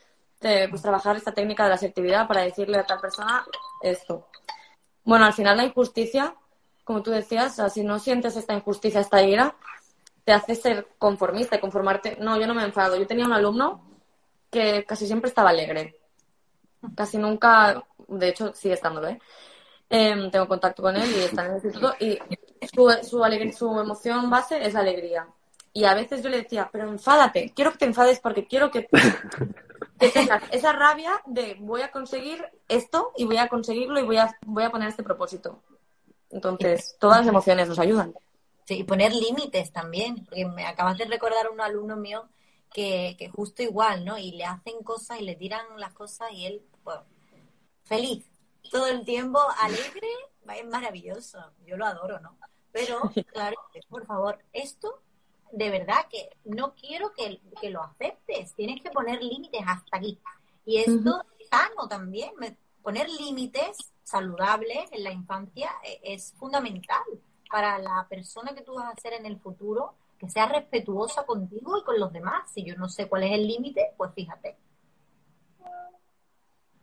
pues trabajar esta técnica de la asertividad para decirle a tal persona esto. Bueno, al final la injusticia, como tú decías, si no sientes esta injusticia, esta ira, te hace ser conformista y conformarte. No, yo no me enfado. Yo tenía un alumno que casi siempre estaba alegre casi nunca, de hecho sigue estándolo, ¿eh? Em, tengo contacto con él y está en el instituto y su, su, su emoción base es alegría. Y a veces yo le decía, pero enfádate, quiero que te enfades porque quiero que, tengas esa rabia de voy a conseguir esto y voy a conseguirlo y voy a, voy a poner este propósito. Entonces, todas las emociones nos ayudan. Sí, y poner límites también, porque me acabas de recordar a un alumno mío que, que justo igual, ¿no? Y le hacen cosas y le tiran las cosas y él, bueno, feliz, todo el tiempo, alegre, es maravilloso, yo lo adoro, ¿no? Pero, claro, por favor, esto de verdad que no quiero que, lo aceptes, tienes que poner límites hasta aquí. Y esto es sano también, poner límites saludables en la infancia e, es fundamental para la persona que tú vas a ser en el futuro, que sea respetuosa contigo y con los demás. Si yo no sé cuál es el límite, pues fíjate.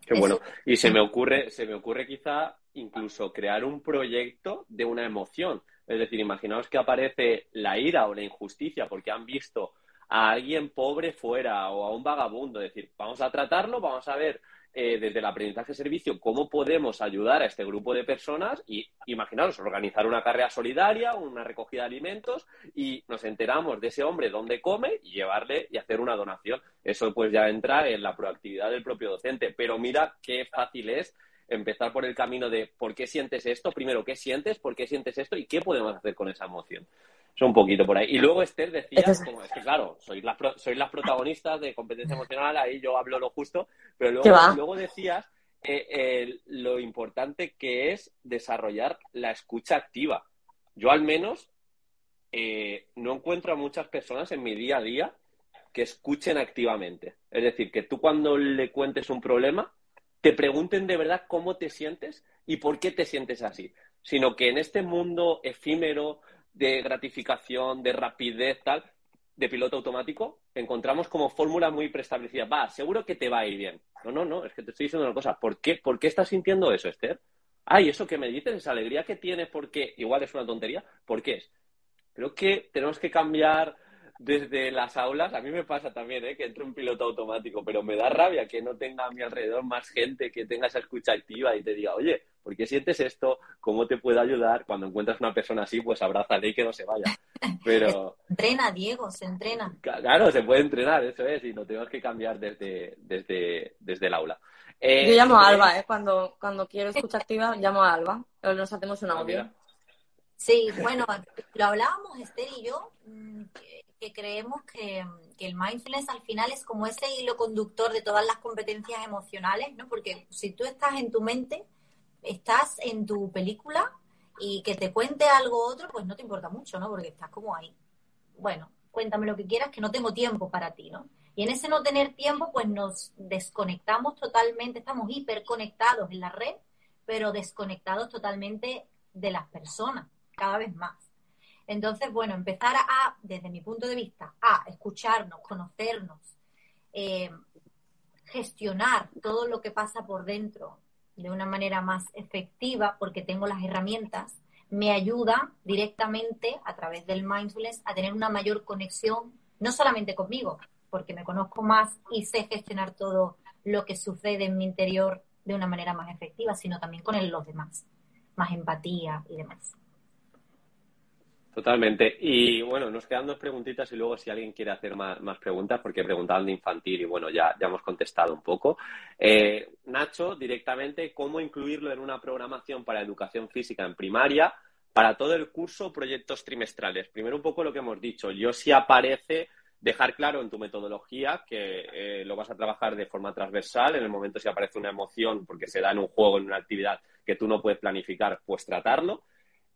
Qué bueno. Y se me ocurre, se me ocurre quizá incluso crear un proyecto de una emoción. Es decir, imaginaos que aparece la ira o la injusticia porque han visto a alguien pobre fuera o a un vagabundo. Es decir, vamos a tratarlo, vamos a ver eh, desde el aprendizaje servicio cómo podemos ayudar a este grupo de personas y imaginaros organizar una carrera solidaria, una recogida de alimentos y nos enteramos de ese hombre dónde come y llevarle y hacer una donación. Eso pues ya entra en la proactividad del propio docente. Pero mira qué fácil es empezar por el camino de por qué sientes esto, primero qué sientes, por qué sientes esto y qué podemos hacer con esa emoción. Eso un poquito por ahí. Y luego Esther decía, como es que claro, sois las, sois las protagonistas de competencia emocional, ahí yo hablo lo justo, pero luego, luego decías eh, lo importante que es desarrollar la escucha activa. Yo al menos eh, no encuentro a muchas personas en mi día a día que escuchen activamente. Es decir, que tú cuando le cuentes un problema, te pregunten de verdad cómo te sientes y por qué te sientes así, sino que en este mundo efímero de gratificación, de rapidez, tal, de piloto automático, encontramos como fórmulas muy preestablecidas. Va, seguro que te va a ir bien. No, no, no, es que te estoy diciendo una cosa. ¿Por qué, ¿Por qué estás sintiendo eso, Esther? Ay, eso que me dices, esa alegría que tienes, porque igual es una tontería, ¿por qué es? Creo que tenemos que cambiar desde las aulas, a mí me pasa también, ¿eh? que entre un piloto automático, pero me da rabia que no tenga a mi alrededor más gente que tenga esa escucha activa y te diga, oye, ¿por qué sientes esto? ¿Cómo te puedo ayudar? Cuando encuentras una persona así, pues abrázale y que no se vaya. Pero... entrena, Diego, se entrena. Claro, se puede entrenar, eso es, y no tenemos que cambiar desde, desde, desde el aula. Eh, Yo llamo a Alba, ¿eh? Cuando, cuando quiero escucha activa, llamo a Alba. Nos hacemos un ah, audio. Sí, bueno, lo hablábamos Esther y yo, mm, que creemos que, el mindfulness al final es como ese hilo conductor de todas las competencias emocionales, ¿no? Porque si tú estás en tu mente, estás en tu película y que te cuente algo otro, pues no te importa mucho, ¿no? Porque estás como ahí. Bueno, cuéntame lo que quieras, que no tengo tiempo para ti, ¿no? Y en ese no tener tiempo, pues nos desconectamos totalmente, estamos hiperconectados en la red, pero desconectados totalmente de las personas, cada vez más. Entonces, bueno, empezar a, desde mi punto de vista, a escucharnos, conocernos, eh, gestionar todo lo que pasa por dentro de una manera más efectiva, porque tengo las herramientas, me ayuda directamente a través del mindfulness a tener una mayor conexión, no solamente conmigo, porque me conozco más y sé gestionar todo lo que sucede en mi interior de una manera más efectiva, sino también con los demás, más empatía y demás. Totalmente. Y bueno, nos quedan dos preguntitas y luego si alguien quiere hacer más, preguntas, porque preguntaban de infantil y bueno, ya, ya hemos contestado un poco. Eh, Nacho, directamente, ¿cómo incluirlo en una programación para educación física en primaria para todo el curso proyectos trimestrales? Primero un poco lo que hemos dicho. Yo si aparece dejar claro en tu metodología que eh, lo vas a trabajar de forma transversal. En el momento si aparece una emoción, porque se da en un juego, en una actividad que tú no puedes planificar, pues tratarlo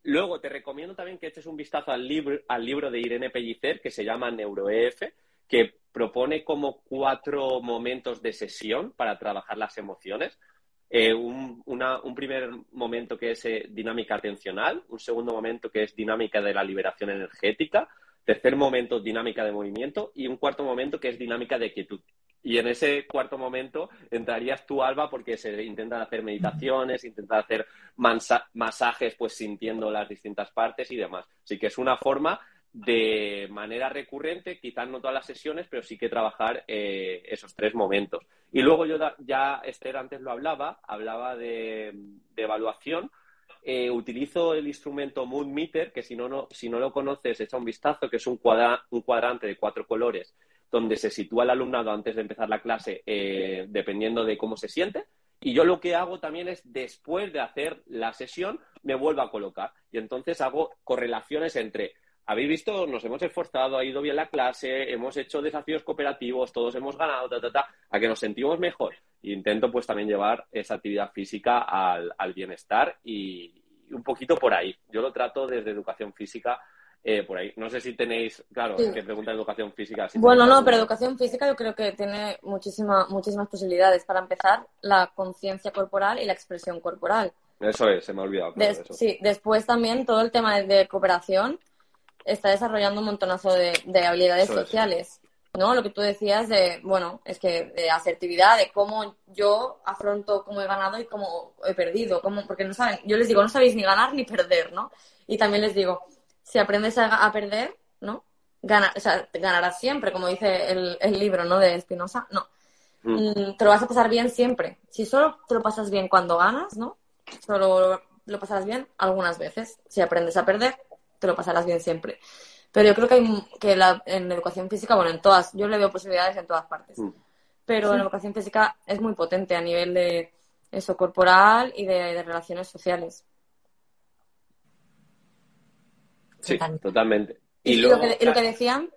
Luego te recomiendo también que eches un vistazo al libro, al libro de Irene Pellicer que se llama NeuroEF, que propone como cuatro momentos de sesión para trabajar las emociones. Eh, un, primer momento que es eh, dinámica atencional, un segundo momento que es dinámica de la liberación energética, tercer momento dinámica de movimiento y un cuarto momento que es dinámica de quietud. Y en ese cuarto momento entrarías tú, Alba, porque se intentan hacer meditaciones, intentan hacer masajes, pues sintiendo las distintas partes y demás. Así que es una forma de manera recurrente, quizás no todas las sesiones, pero sí que trabajar eh, esos tres momentos. Y luego yo ya, Esther antes lo hablaba, hablaba de, evaluación eh, utilizo el instrumento Moon Meter, que si no, no, si no lo conoces, echa un vistazo, que es un, un cuadrante de cuatro colores donde se sitúa el alumnado antes de empezar la clase, eh, dependiendo de cómo se siente. Y yo lo que hago también es, después de hacer la sesión, me vuelvo a colocar. Y entonces hago correlaciones entre habéis visto, nos hemos esforzado, ha ido bien la clase, hemos hecho desafíos cooperativos, todos hemos ganado, ta, ta, ta, a que nos sentimos mejor. Y intento pues también llevar esa actividad física al, bienestar y, un poquito por ahí. Yo lo trato desde educación física eh, por ahí. No sé si tenéis, claro, que pregunta de educación física. bueno, no, pero educación física yo creo que tiene muchísima, muchísimas posibilidades. Para empezar, la conciencia corporal y la expresión corporal. Eso es, se me ha olvidado. Sí, después también todo el tema de cooperación está desarrollando un montonazo de, habilidades sociales. ¿no? Lo que tú decías de, bueno, es que de asertividad, de cómo yo afronto cómo he ganado y cómo he perdido, cómo, porque no saben, yo les digo, no sabéis ni ganar ni perder, ¿no? Y también les digo, si aprendes a, perder, ¿no? Gana, o sea, ganarás siempre, como dice el, libro, ¿no? De Espinosa, no. Mm. Mm, te lo vas a pasar bien siempre. Si solo te lo pasas bien cuando ganas, ¿no? Solo lo pasarás bien algunas veces. Si aprendes a perder, te lo pasarás bien siempre. Pero yo creo que, hay, que la, en educación física, bueno, en todas, yo le veo posibilidades en todas partes. Mm. Pero en educación física es muy potente a nivel de eso corporal y de, relaciones sociales. Sí, totalmente. Y, lo, que, lo, que, decían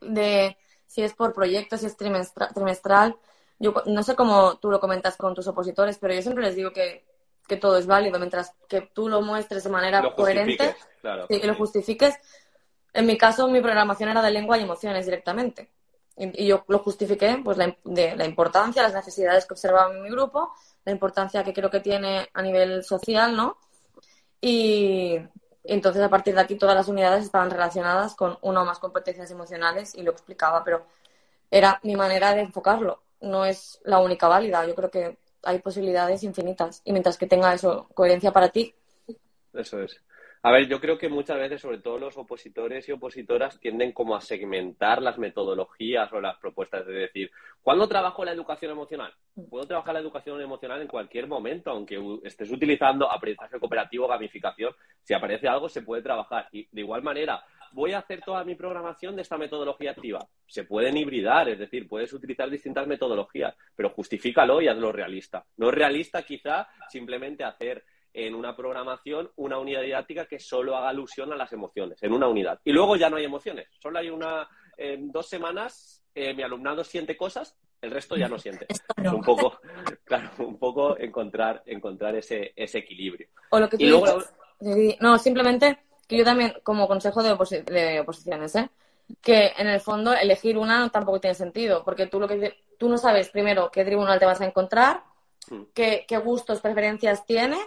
de si es por proyecto, si es trimestral, yo no sé cómo tú lo comentas con tus opositores, pero yo siempre les digo que que todo es válido, mientras que tú lo muestres de manera coherente y lo justifiques. En mi caso, mi programación era de lengua y emociones directamente. Y, yo lo justifiqué, pues, la, de la importancia, las necesidades que observaba en mi grupo, la importancia que creo que tiene a nivel social, ¿no? Y, entonces, a partir de aquí, todas las unidades estaban relacionadas con una o más competencias emocionales y lo explicaba, pero era mi manera de enfocarlo. No es la única válida. Yo creo que hay posibilidades infinitas. Y mientras que tenga eso, coherencia para ti. Eso es. A ver, yo creo que muchas veces, sobre todo los opositores y opositoras, tienden como a segmentar las metodologías o las propuestas. de decir, ¿cuándo trabajo la educación emocional? Puedo trabajar la educación emocional en cualquier momento, aunque estés utilizando aprendizaje cooperativo, gamificación. Si aparece algo, se puede trabajar. Y de igual manera, voy a hacer toda mi programación de esta metodología activa. Se pueden hibridar, es decir, puedes utilizar distintas metodologías, pero justifícalo y hazlo realista. No es realista quizá simplemente hacer en una programación una unidad didáctica que solo haga alusión a las emociones, en una unidad. Y luego ya no hay emociones, solo hay una, en dos semanas eh, mi alumnado siente cosas, el resto ya no siente. Un poco, claro, un poco encontrar, encontrar ese, ese equilibrio. O lo que y luego... No, simplemente que yo también, como consejo de, oposiciones, ¿eh? que en el fondo elegir una tampoco tiene sentido, porque tú lo que tú no sabes primero qué tribunal te vas a encontrar, mm. qué, gustos, preferencias tiene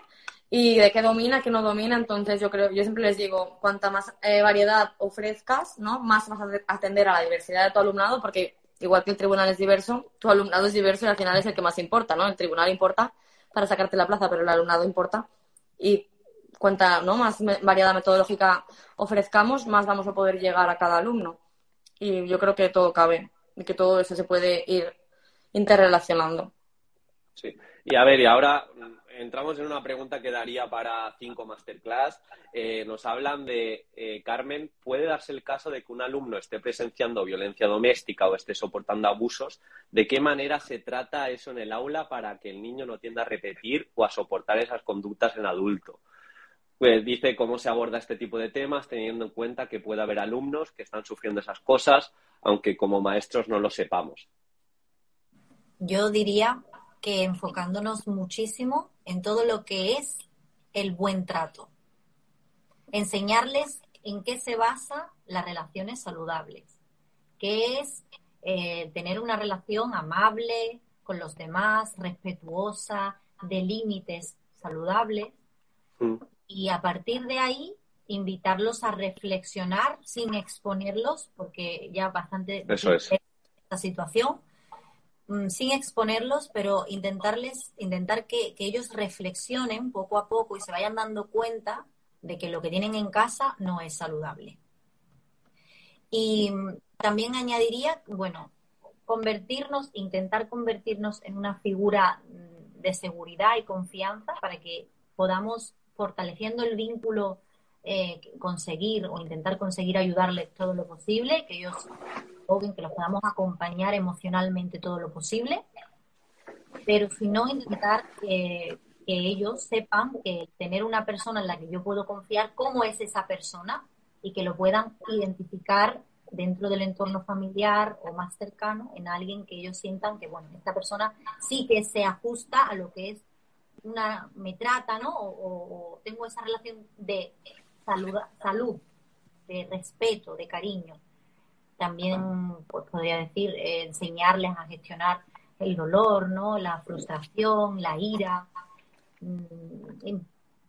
y de qué domina, qué no domina. Entonces yo creo, yo siempre les digo, cuanta más eh, variedad ofrezcas, ¿no? Más vas a atender a la diversidad de tu alumnado, porque igual que el tribunal es diverso, tu alumnado es diverso y al final es el que más importa, ¿no? El tribunal importa para sacarte la plaza, pero el alumnado importa. Y cuanta ¿no? más variada metodológica ofrezcamos, más vamos a poder llegar a cada alumno. Y yo creo que todo cabe y que todo eso se puede ir interrelacionando. Sí. Y a ver, y ahora entramos en una pregunta que daría para cinco masterclass. Eh, nos hablan de, eh, Carmen, ¿puede darse el caso de que un alumno esté presenciando violencia doméstica o esté soportando abusos? ¿De qué manera se trata eso en el aula para que el niño no tienda a repetir o a soportar esas conductas en adulto? pues dice cómo se aborda este tipo de temas, teniendo en cuenta que puede haber alumnos que están sufriendo esas cosas, aunque como maestros no lo sepamos. Yo diría que enfocándonos muchísimo en todo lo que es el buen trato. Enseñarles en qué se basa las relaciones saludables, qué es eh, tener una relación amable con los demás, respetuosa, de límites saludables. Mm y a partir de ahí invitarlos a reflexionar sin exponerlos, porque ya bastante Eso es. esta situación, mm, sin exponerlos, pero intentarles, intentar que, que, ellos reflexionen poco a poco y se vayan dando cuenta de que lo que tienen en casa no es saludable. Y también añadiría, bueno, convertirnos, intentar convertirnos en una figura mm, de seguridad y confianza para que podamos fortaleciendo el vínculo, eh, conseguir o intentar conseguir ayudarles todo lo posible, que ellos, que los podamos acompañar emocionalmente todo lo posible, pero si no intentar que ellos sepan que tener una persona en la que yo puedo confiar, cómo es esa persona y que lo puedan identificar dentro del entorno familiar o más cercano en alguien que ellos sientan que, bueno, esta persona sí que se ajusta a lo que es una, me trata, ¿no? O, tengo esa relación de salud, salud, de respeto, de cariño. También, pues podría decir, eh, enseñarles a gestionar el dolor, ¿no? La frustración, la ira, mm,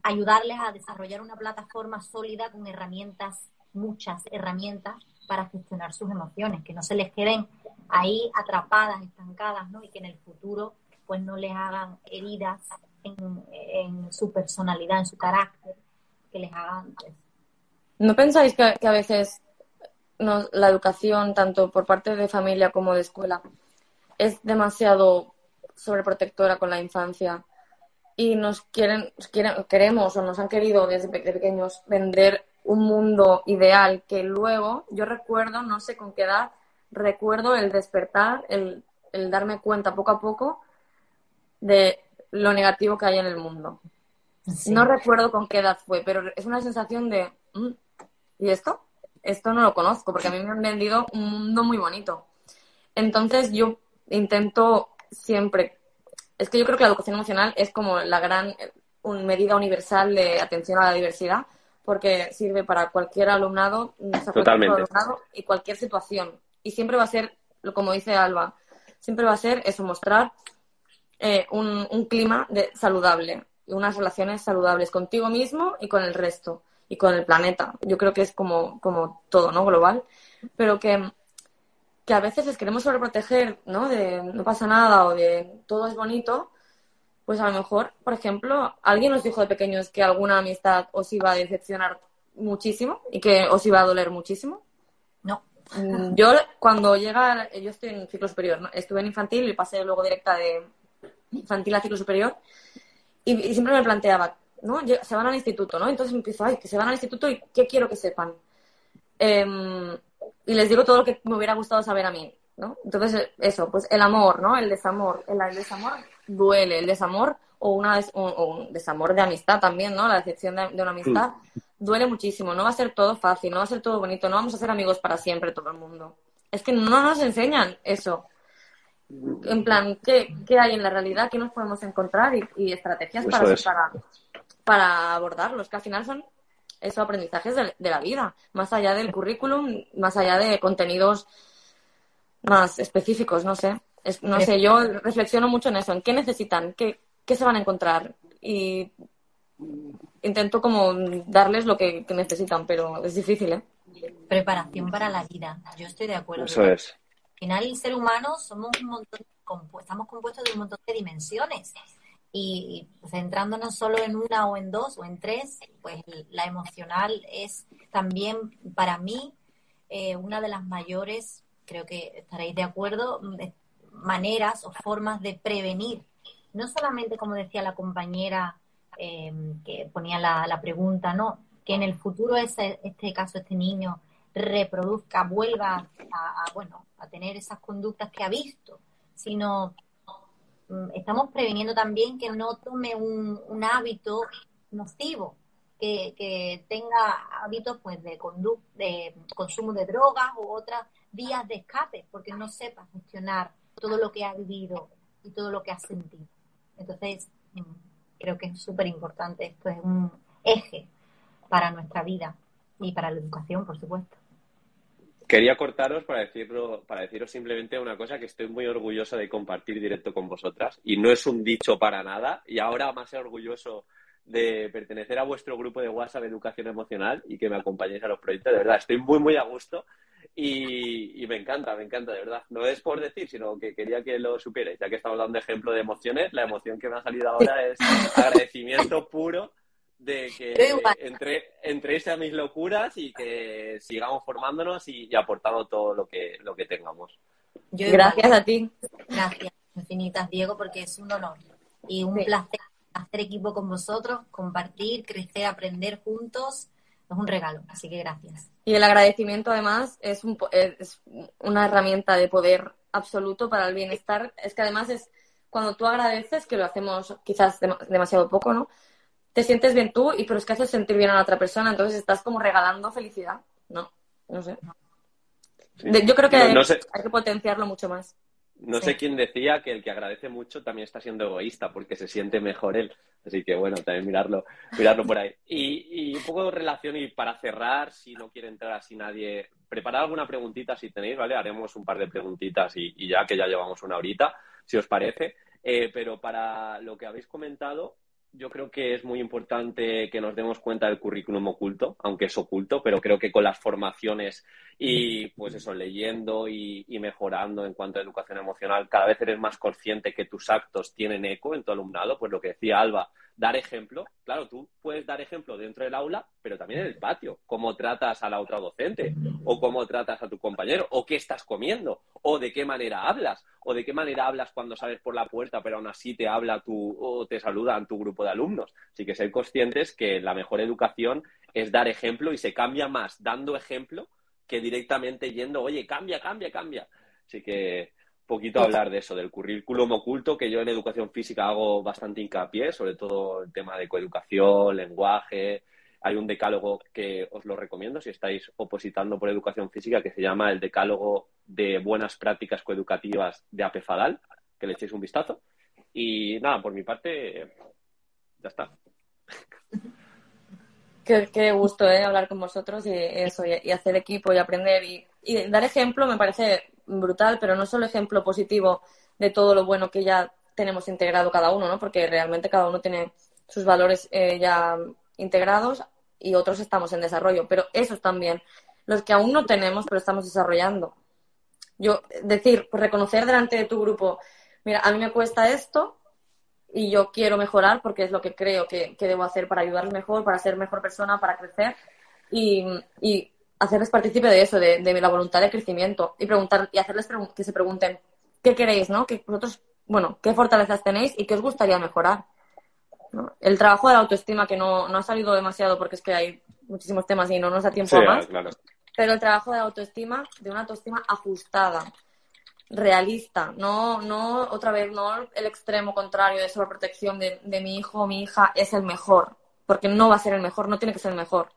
ayudarles a desarrollar una plataforma sólida con herramientas, muchas herramientas para gestionar sus emociones, que no se les queden ahí atrapadas, estancadas, ¿no? Y que en el futuro pues no les hagan heridas en, su personalidad, en su carácter, que les hagan pues. ¿No pensáis que, a veces la educación, tanto por parte de familia como de escuela, es demasiado sobreprotectora con la infancia y nos quieren, quieren, queremos o nos han querido desde pequeños vender un mundo ideal que luego yo recuerdo, no sé con qué edad, recuerdo el despertar, el, darme cuenta poco a poco de lo negativo que hay en el mundo. No recuerdo con qué edad fue, pero es una sensación de, mm, ¿y esto? Esto no lo conozco, porque a mí me han vendido un mundo muy bonito. Entonces yo intento siempre, es que yo creo que la educación emocional es como la gran medida universal de atención a la diversidad, porque sirve para cualquier alumnado, Totalmente. y cualquier situación. Y siempre va a ser, como dice Alba, siempre va a ser eso, mostrar eh, un, clima de, saludable, unas relaciones saludables contigo mismo y con el resto, y con el planeta. Yo creo que es como, como todo, ¿no? Global. Pero que, que a veces les queremos sobreproteger, ¿no? De no pasa nada o de todo es bonito, pues a lo mejor, por ejemplo, alguien nos dijo de pequeños que alguna amistad os iba a decepcionar muchísimo y que os iba a doler muchísimo. No. Mm, yo cuando llega, yo estoy en ciclo superior, ¿no? estuve en infantil y pasé luego directa de infantil a ciclo superior y, siempre me planteaba, ¿no? Se van al instituto, ¿no? Entonces empiezo, ay, que se van al instituto y ¿qué quiero que sepan? Em, y les digo todo lo que me hubiera gustado saber a mí, ¿no? Entonces, eso, pues el amor, ¿no? El desamor. El, el desamor duele, el desamor o, una, un desamor de amistad también, ¿no? La decepción de, una amistad duele muchísimo. No va a ser todo fácil, no va a ser todo bonito, no vamos a ser amigos para siempre todo el mundo. Es que no nos enseñan eso. En plan, ¿qué, hay en la realidad? ¿Qué nos podemos encontrar? Y, estrategias para, para, para abordarlos, que al final son esos aprendizajes de, de, la vida, más allá del currículum, más allá de contenidos más específicos, no sé no sé, yo reflexiono mucho en eso, en qué necesitan, qué, se van a encontrar y intento como darles lo que, necesitan, pero es difícil, ¿eh? Preparación para la vida, yo estoy de acuerdo. Eso es. Al final, el ser humano somos un montón, estamos compuestos de un montón de dimensiones y centrándonos solo en una o en dos o en tres, pues la emocional es también para mí eh, una de las mayores, creo que estaréis de acuerdo, maneras o formas de prevenir. No solamente, como decía la compañera eh, que ponía la, pregunta, ¿no? Que en el futuro ese, este caso, este niño reproduzca, vuelva a, bueno, a tener esas conductas que ha visto, sino mm, estamos previniendo también que no tome un, hábito nocivo, que, que, tenga hábitos pues de, de consumo de drogas u otras vías de escape, porque no sepa gestionar todo lo que ha vivido y todo lo que ha sentido. Entonces, mm, creo que es súper importante. Esto es un eje para nuestra vida y para la educación, por supuesto. Quería cortaros para decirlo, para deciros simplemente una cosa que estoy muy orgulloso de compartir directo con vosotras y no es un dicho para nada y ahora más orgulloso de pertenecer a vuestro grupo de WhatsApp Educación Emocional y que me acompañéis a los proyectos. De verdad, estoy muy, muy a gusto y, me encanta, me encanta, de verdad. No es por decir, sino que quería que lo supierais. Ya que estamos dando ejemplo de emociones, la emoción que me ha salido ahora es agradecimiento puro de que entre, entréis a mis locuras y que sigamos formándonos y, aportando todo lo que, lo que tengamos. Gracias a ti. Gracias infinitas, Diego, porque es un honor y un placer hacer equipo con vosotros, compartir, crecer, aprender juntos. Es un regalo, así que gracias. Y el agradecimiento, además, es, un, es una herramienta de poder absoluto para el bienestar. Es que además es cuando tú agradeces, que lo hacemos quizás demasiado poco, ¿no? Te sientes bien tú, y pero es que haces sentir bien a la otra persona, entonces estás como regalando felicidad. No, no sé. Yo creo que hay que potenciarlo mucho más. No sé quién decía que el que agradece mucho también está siendo egoísta porque se siente mejor él. Así que bueno, también mirarlo, mirarlo por ahí. Y, un poco de relación y para cerrar, si no quiere entrar así nadie, preparad alguna preguntita si tenéis, ¿vale? Haremos un par de preguntitas y, ya que ya llevamos una horita, si os parece. Eh, pero para lo que habéis comentado, yo creo que es muy importante que nos demos cuenta del currículum oculto, aunque es oculto, pero creo que con las formaciones y pues eso, leyendo y, mejorando en cuanto a educación emocional, cada vez eres más consciente que tus actos tienen eco en tu alumnado, pues lo que decía Alba, dar ejemplo, claro, tú puedes dar ejemplo dentro del aula, pero también en el patio, cómo tratas a la otra docente, o cómo tratas a tu compañero, o qué estás comiendo, o de qué manera hablas, o de qué manera hablas cuando sales por la puerta, pero aún así te habla tu, o te saluda tu grupo de alumnos. Así que ser conscientes que la mejor educación es dar ejemplo y se cambia más dando ejemplo que directamente yendo, oye, cambia, cambia, cambia. Así que poquito hablar de eso, del currículum oculto, que yo en educación física hago bastante hincapié, sobre todo el tema de coeducación, lenguaje. Hay un decálogo que os lo recomiendo si estáis opositando por educación física, que se llama el decálogo de buenas prácticas coeducativas de APEFADAL, que le echéis un vistazo. Y nada, por mi parte, ya está. Qué, gusto ¿eh? hablar con vosotros y eso, y, hacer equipo y aprender y, y dar ejemplo me parece brutal, pero no solo ejemplo positivo de todo lo bueno que ya tenemos integrado cada uno, ¿no? Porque realmente cada uno tiene sus valores eh, ya integrados y otros estamos en desarrollo, pero esos también, los que aún no tenemos, pero estamos desarrollando. Yo, decir, pues reconocer delante de tu grupo, mira, a mí me cuesta esto y yo quiero mejorar porque es lo que creo que, debo hacer para ayudarles mejor, para ser mejor persona, para crecer y hacerles partícipe de eso, de, de, la voluntad de crecimiento y preguntar y hacerles que se pregunten qué queréis, ¿no? Que vosotros, bueno, qué fortalezas tenéis y qué os gustaría mejorar. El trabajo de la autoestima que no, no, ha salido demasiado porque es que hay muchísimos temas y no nos da tiempo a más. Pero el trabajo de la autoestima, de una autoestima ajustada, realista, no, no otra vez, no el extremo contrario de sobreprotección de, de mi hijo o mi hija es el mejor, porque no va a ser el mejor, no tiene que ser el mejor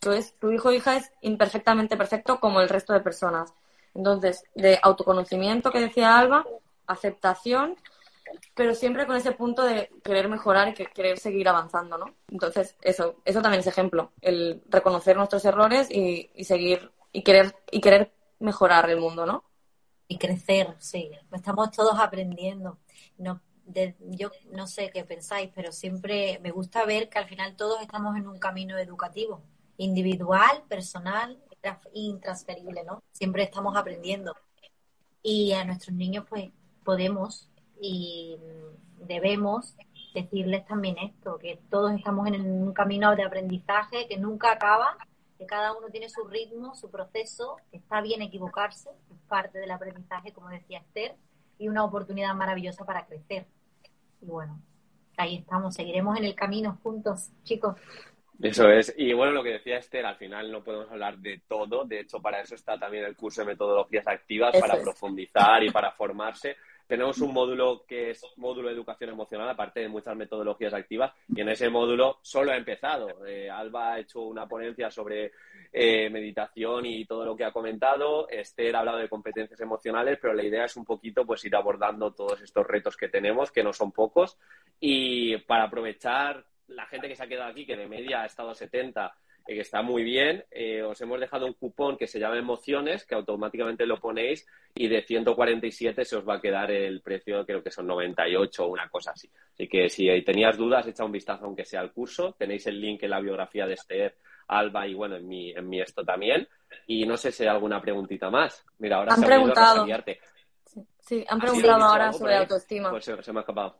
tu hijo o hija es imperfectamente perfecto como el resto de personas. Entonces, de autoconocimiento que decía Alba, aceptación, pero siempre con ese punto de querer mejorar y querer seguir avanzando, ¿no? Entonces, eso, eso también es ejemplo, el reconocer nuestros errores y, seguir y querer, y querer mejorar el mundo, ¿no? Y crecer, sí. Estamos todos aprendiendo. No, yo no sé qué pensáis, pero siempre me gusta ver que al final todos estamos en un camino educativo individual, personal, intransferible, ¿no? Siempre estamos aprendiendo. Y a nuestros niños, pues, podemos y debemos decirles también esto, que todos estamos en un camino de aprendizaje que nunca acaba, que cada uno tiene su ritmo, su proceso, que está bien equivocarse, es parte del aprendizaje, como decía Esther, y una oportunidad maravillosa para crecer. Y bueno, ahí estamos, seguiremos en el camino juntos, chicos. Eso es. Y bueno, lo que decía Esther, al final no podemos hablar de todo. De hecho, para eso está también el curso de metodologías activas, para profundizar y para formarse. Tenemos un módulo que es módulo de educación emocional, aparte de muchas metodologías activas, y en ese módulo solo ha empezado. Eh, Alba ha hecho una ponencia sobre eh, meditación y todo lo que ha comentado. Esther ha hablado de competencias emocionales, pero la idea es un poquito pues ir abordando todos estos retos que tenemos, que no son pocos, y para aprovechar la gente que se ha quedado aquí, que de media ha estado 70, eh, que está muy bien, eh, os hemos dejado un cupón que se llama Emociones, que automáticamente lo ponéis y de 147 se os va a quedar el precio, creo que son 98 o una cosa así. Así que si tenías dudas, echa un vistazo aunque sea al curso. Tenéis el link en la biografía de Esther, Alba y bueno, en mi, en mi esto también. Y no sé si hay alguna preguntita más. Mira, ahora han se preguntado. Sí, han preguntado ahora sobre autoestima. Pues se me ha escapado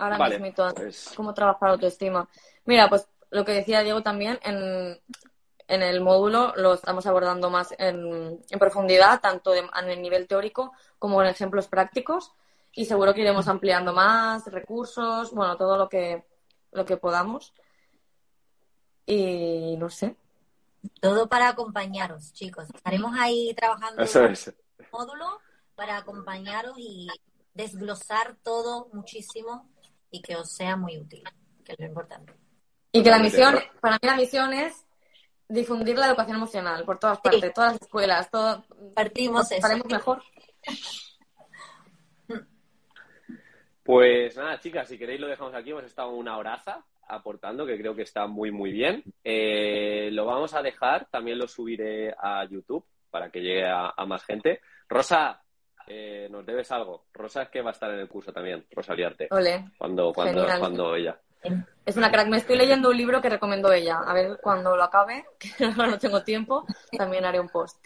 ahora mismo, pues... cómo trabajar autoestima. Mira, pues lo que decía Diego también, en, en el módulo lo estamos abordando más en, en profundidad, tanto en el nivel teórico como en ejemplos prácticos. y seguro que iremos ampliando más recursos, bueno, todo lo que, lo que podamos. Y no sé. Todo para acompañaros, chicos. Estaremos ahí trabajando Eso en es. módulo para acompañaros y desglosar todo muchísimo y que os sea muy útil, que es lo importante. Y que la misión, para mí la misión es difundir la educación emocional por todas partes, todas las escuelas, todo, Partimos eso. haremos mejor. Pues nada, chicas, si queréis lo dejamos aquí. Hemos estado una horaza aportando, que creo que está muy, muy bien. Eh, lo vamos a dejar, también lo subiré a YouTube para que llegue a, a más gente. Rosa, eh, nos debes algo. Rosa es que va a estar en el curso también, Rosa Liarte, Ole. cuando, cuando, Genial. cuando ella. Es una crack. Me estoy leyendo un libro que recomendó ella. A ver cuando lo acabe, que ahora no tengo tiempo, también haré un post.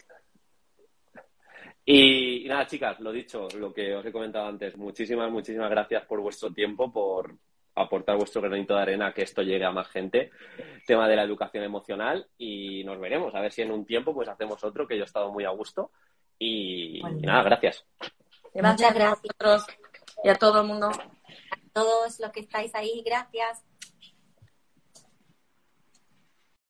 Y, y nada, chicas, lo dicho, lo que os he comentado antes, muchísimas, muchísimas gracias por vuestro tiempo, por aportar vuestro granito de arena a que esto llegue a más gente, tema de la educación emocional y nos veremos, a ver si en un tiempo pues hacemos otro, que yo he estado muy a gusto y, nada, gracias. Gracias, Muchas gracias. a vosotros y a todo el mundo. A todos los que estáis ahí, gracias.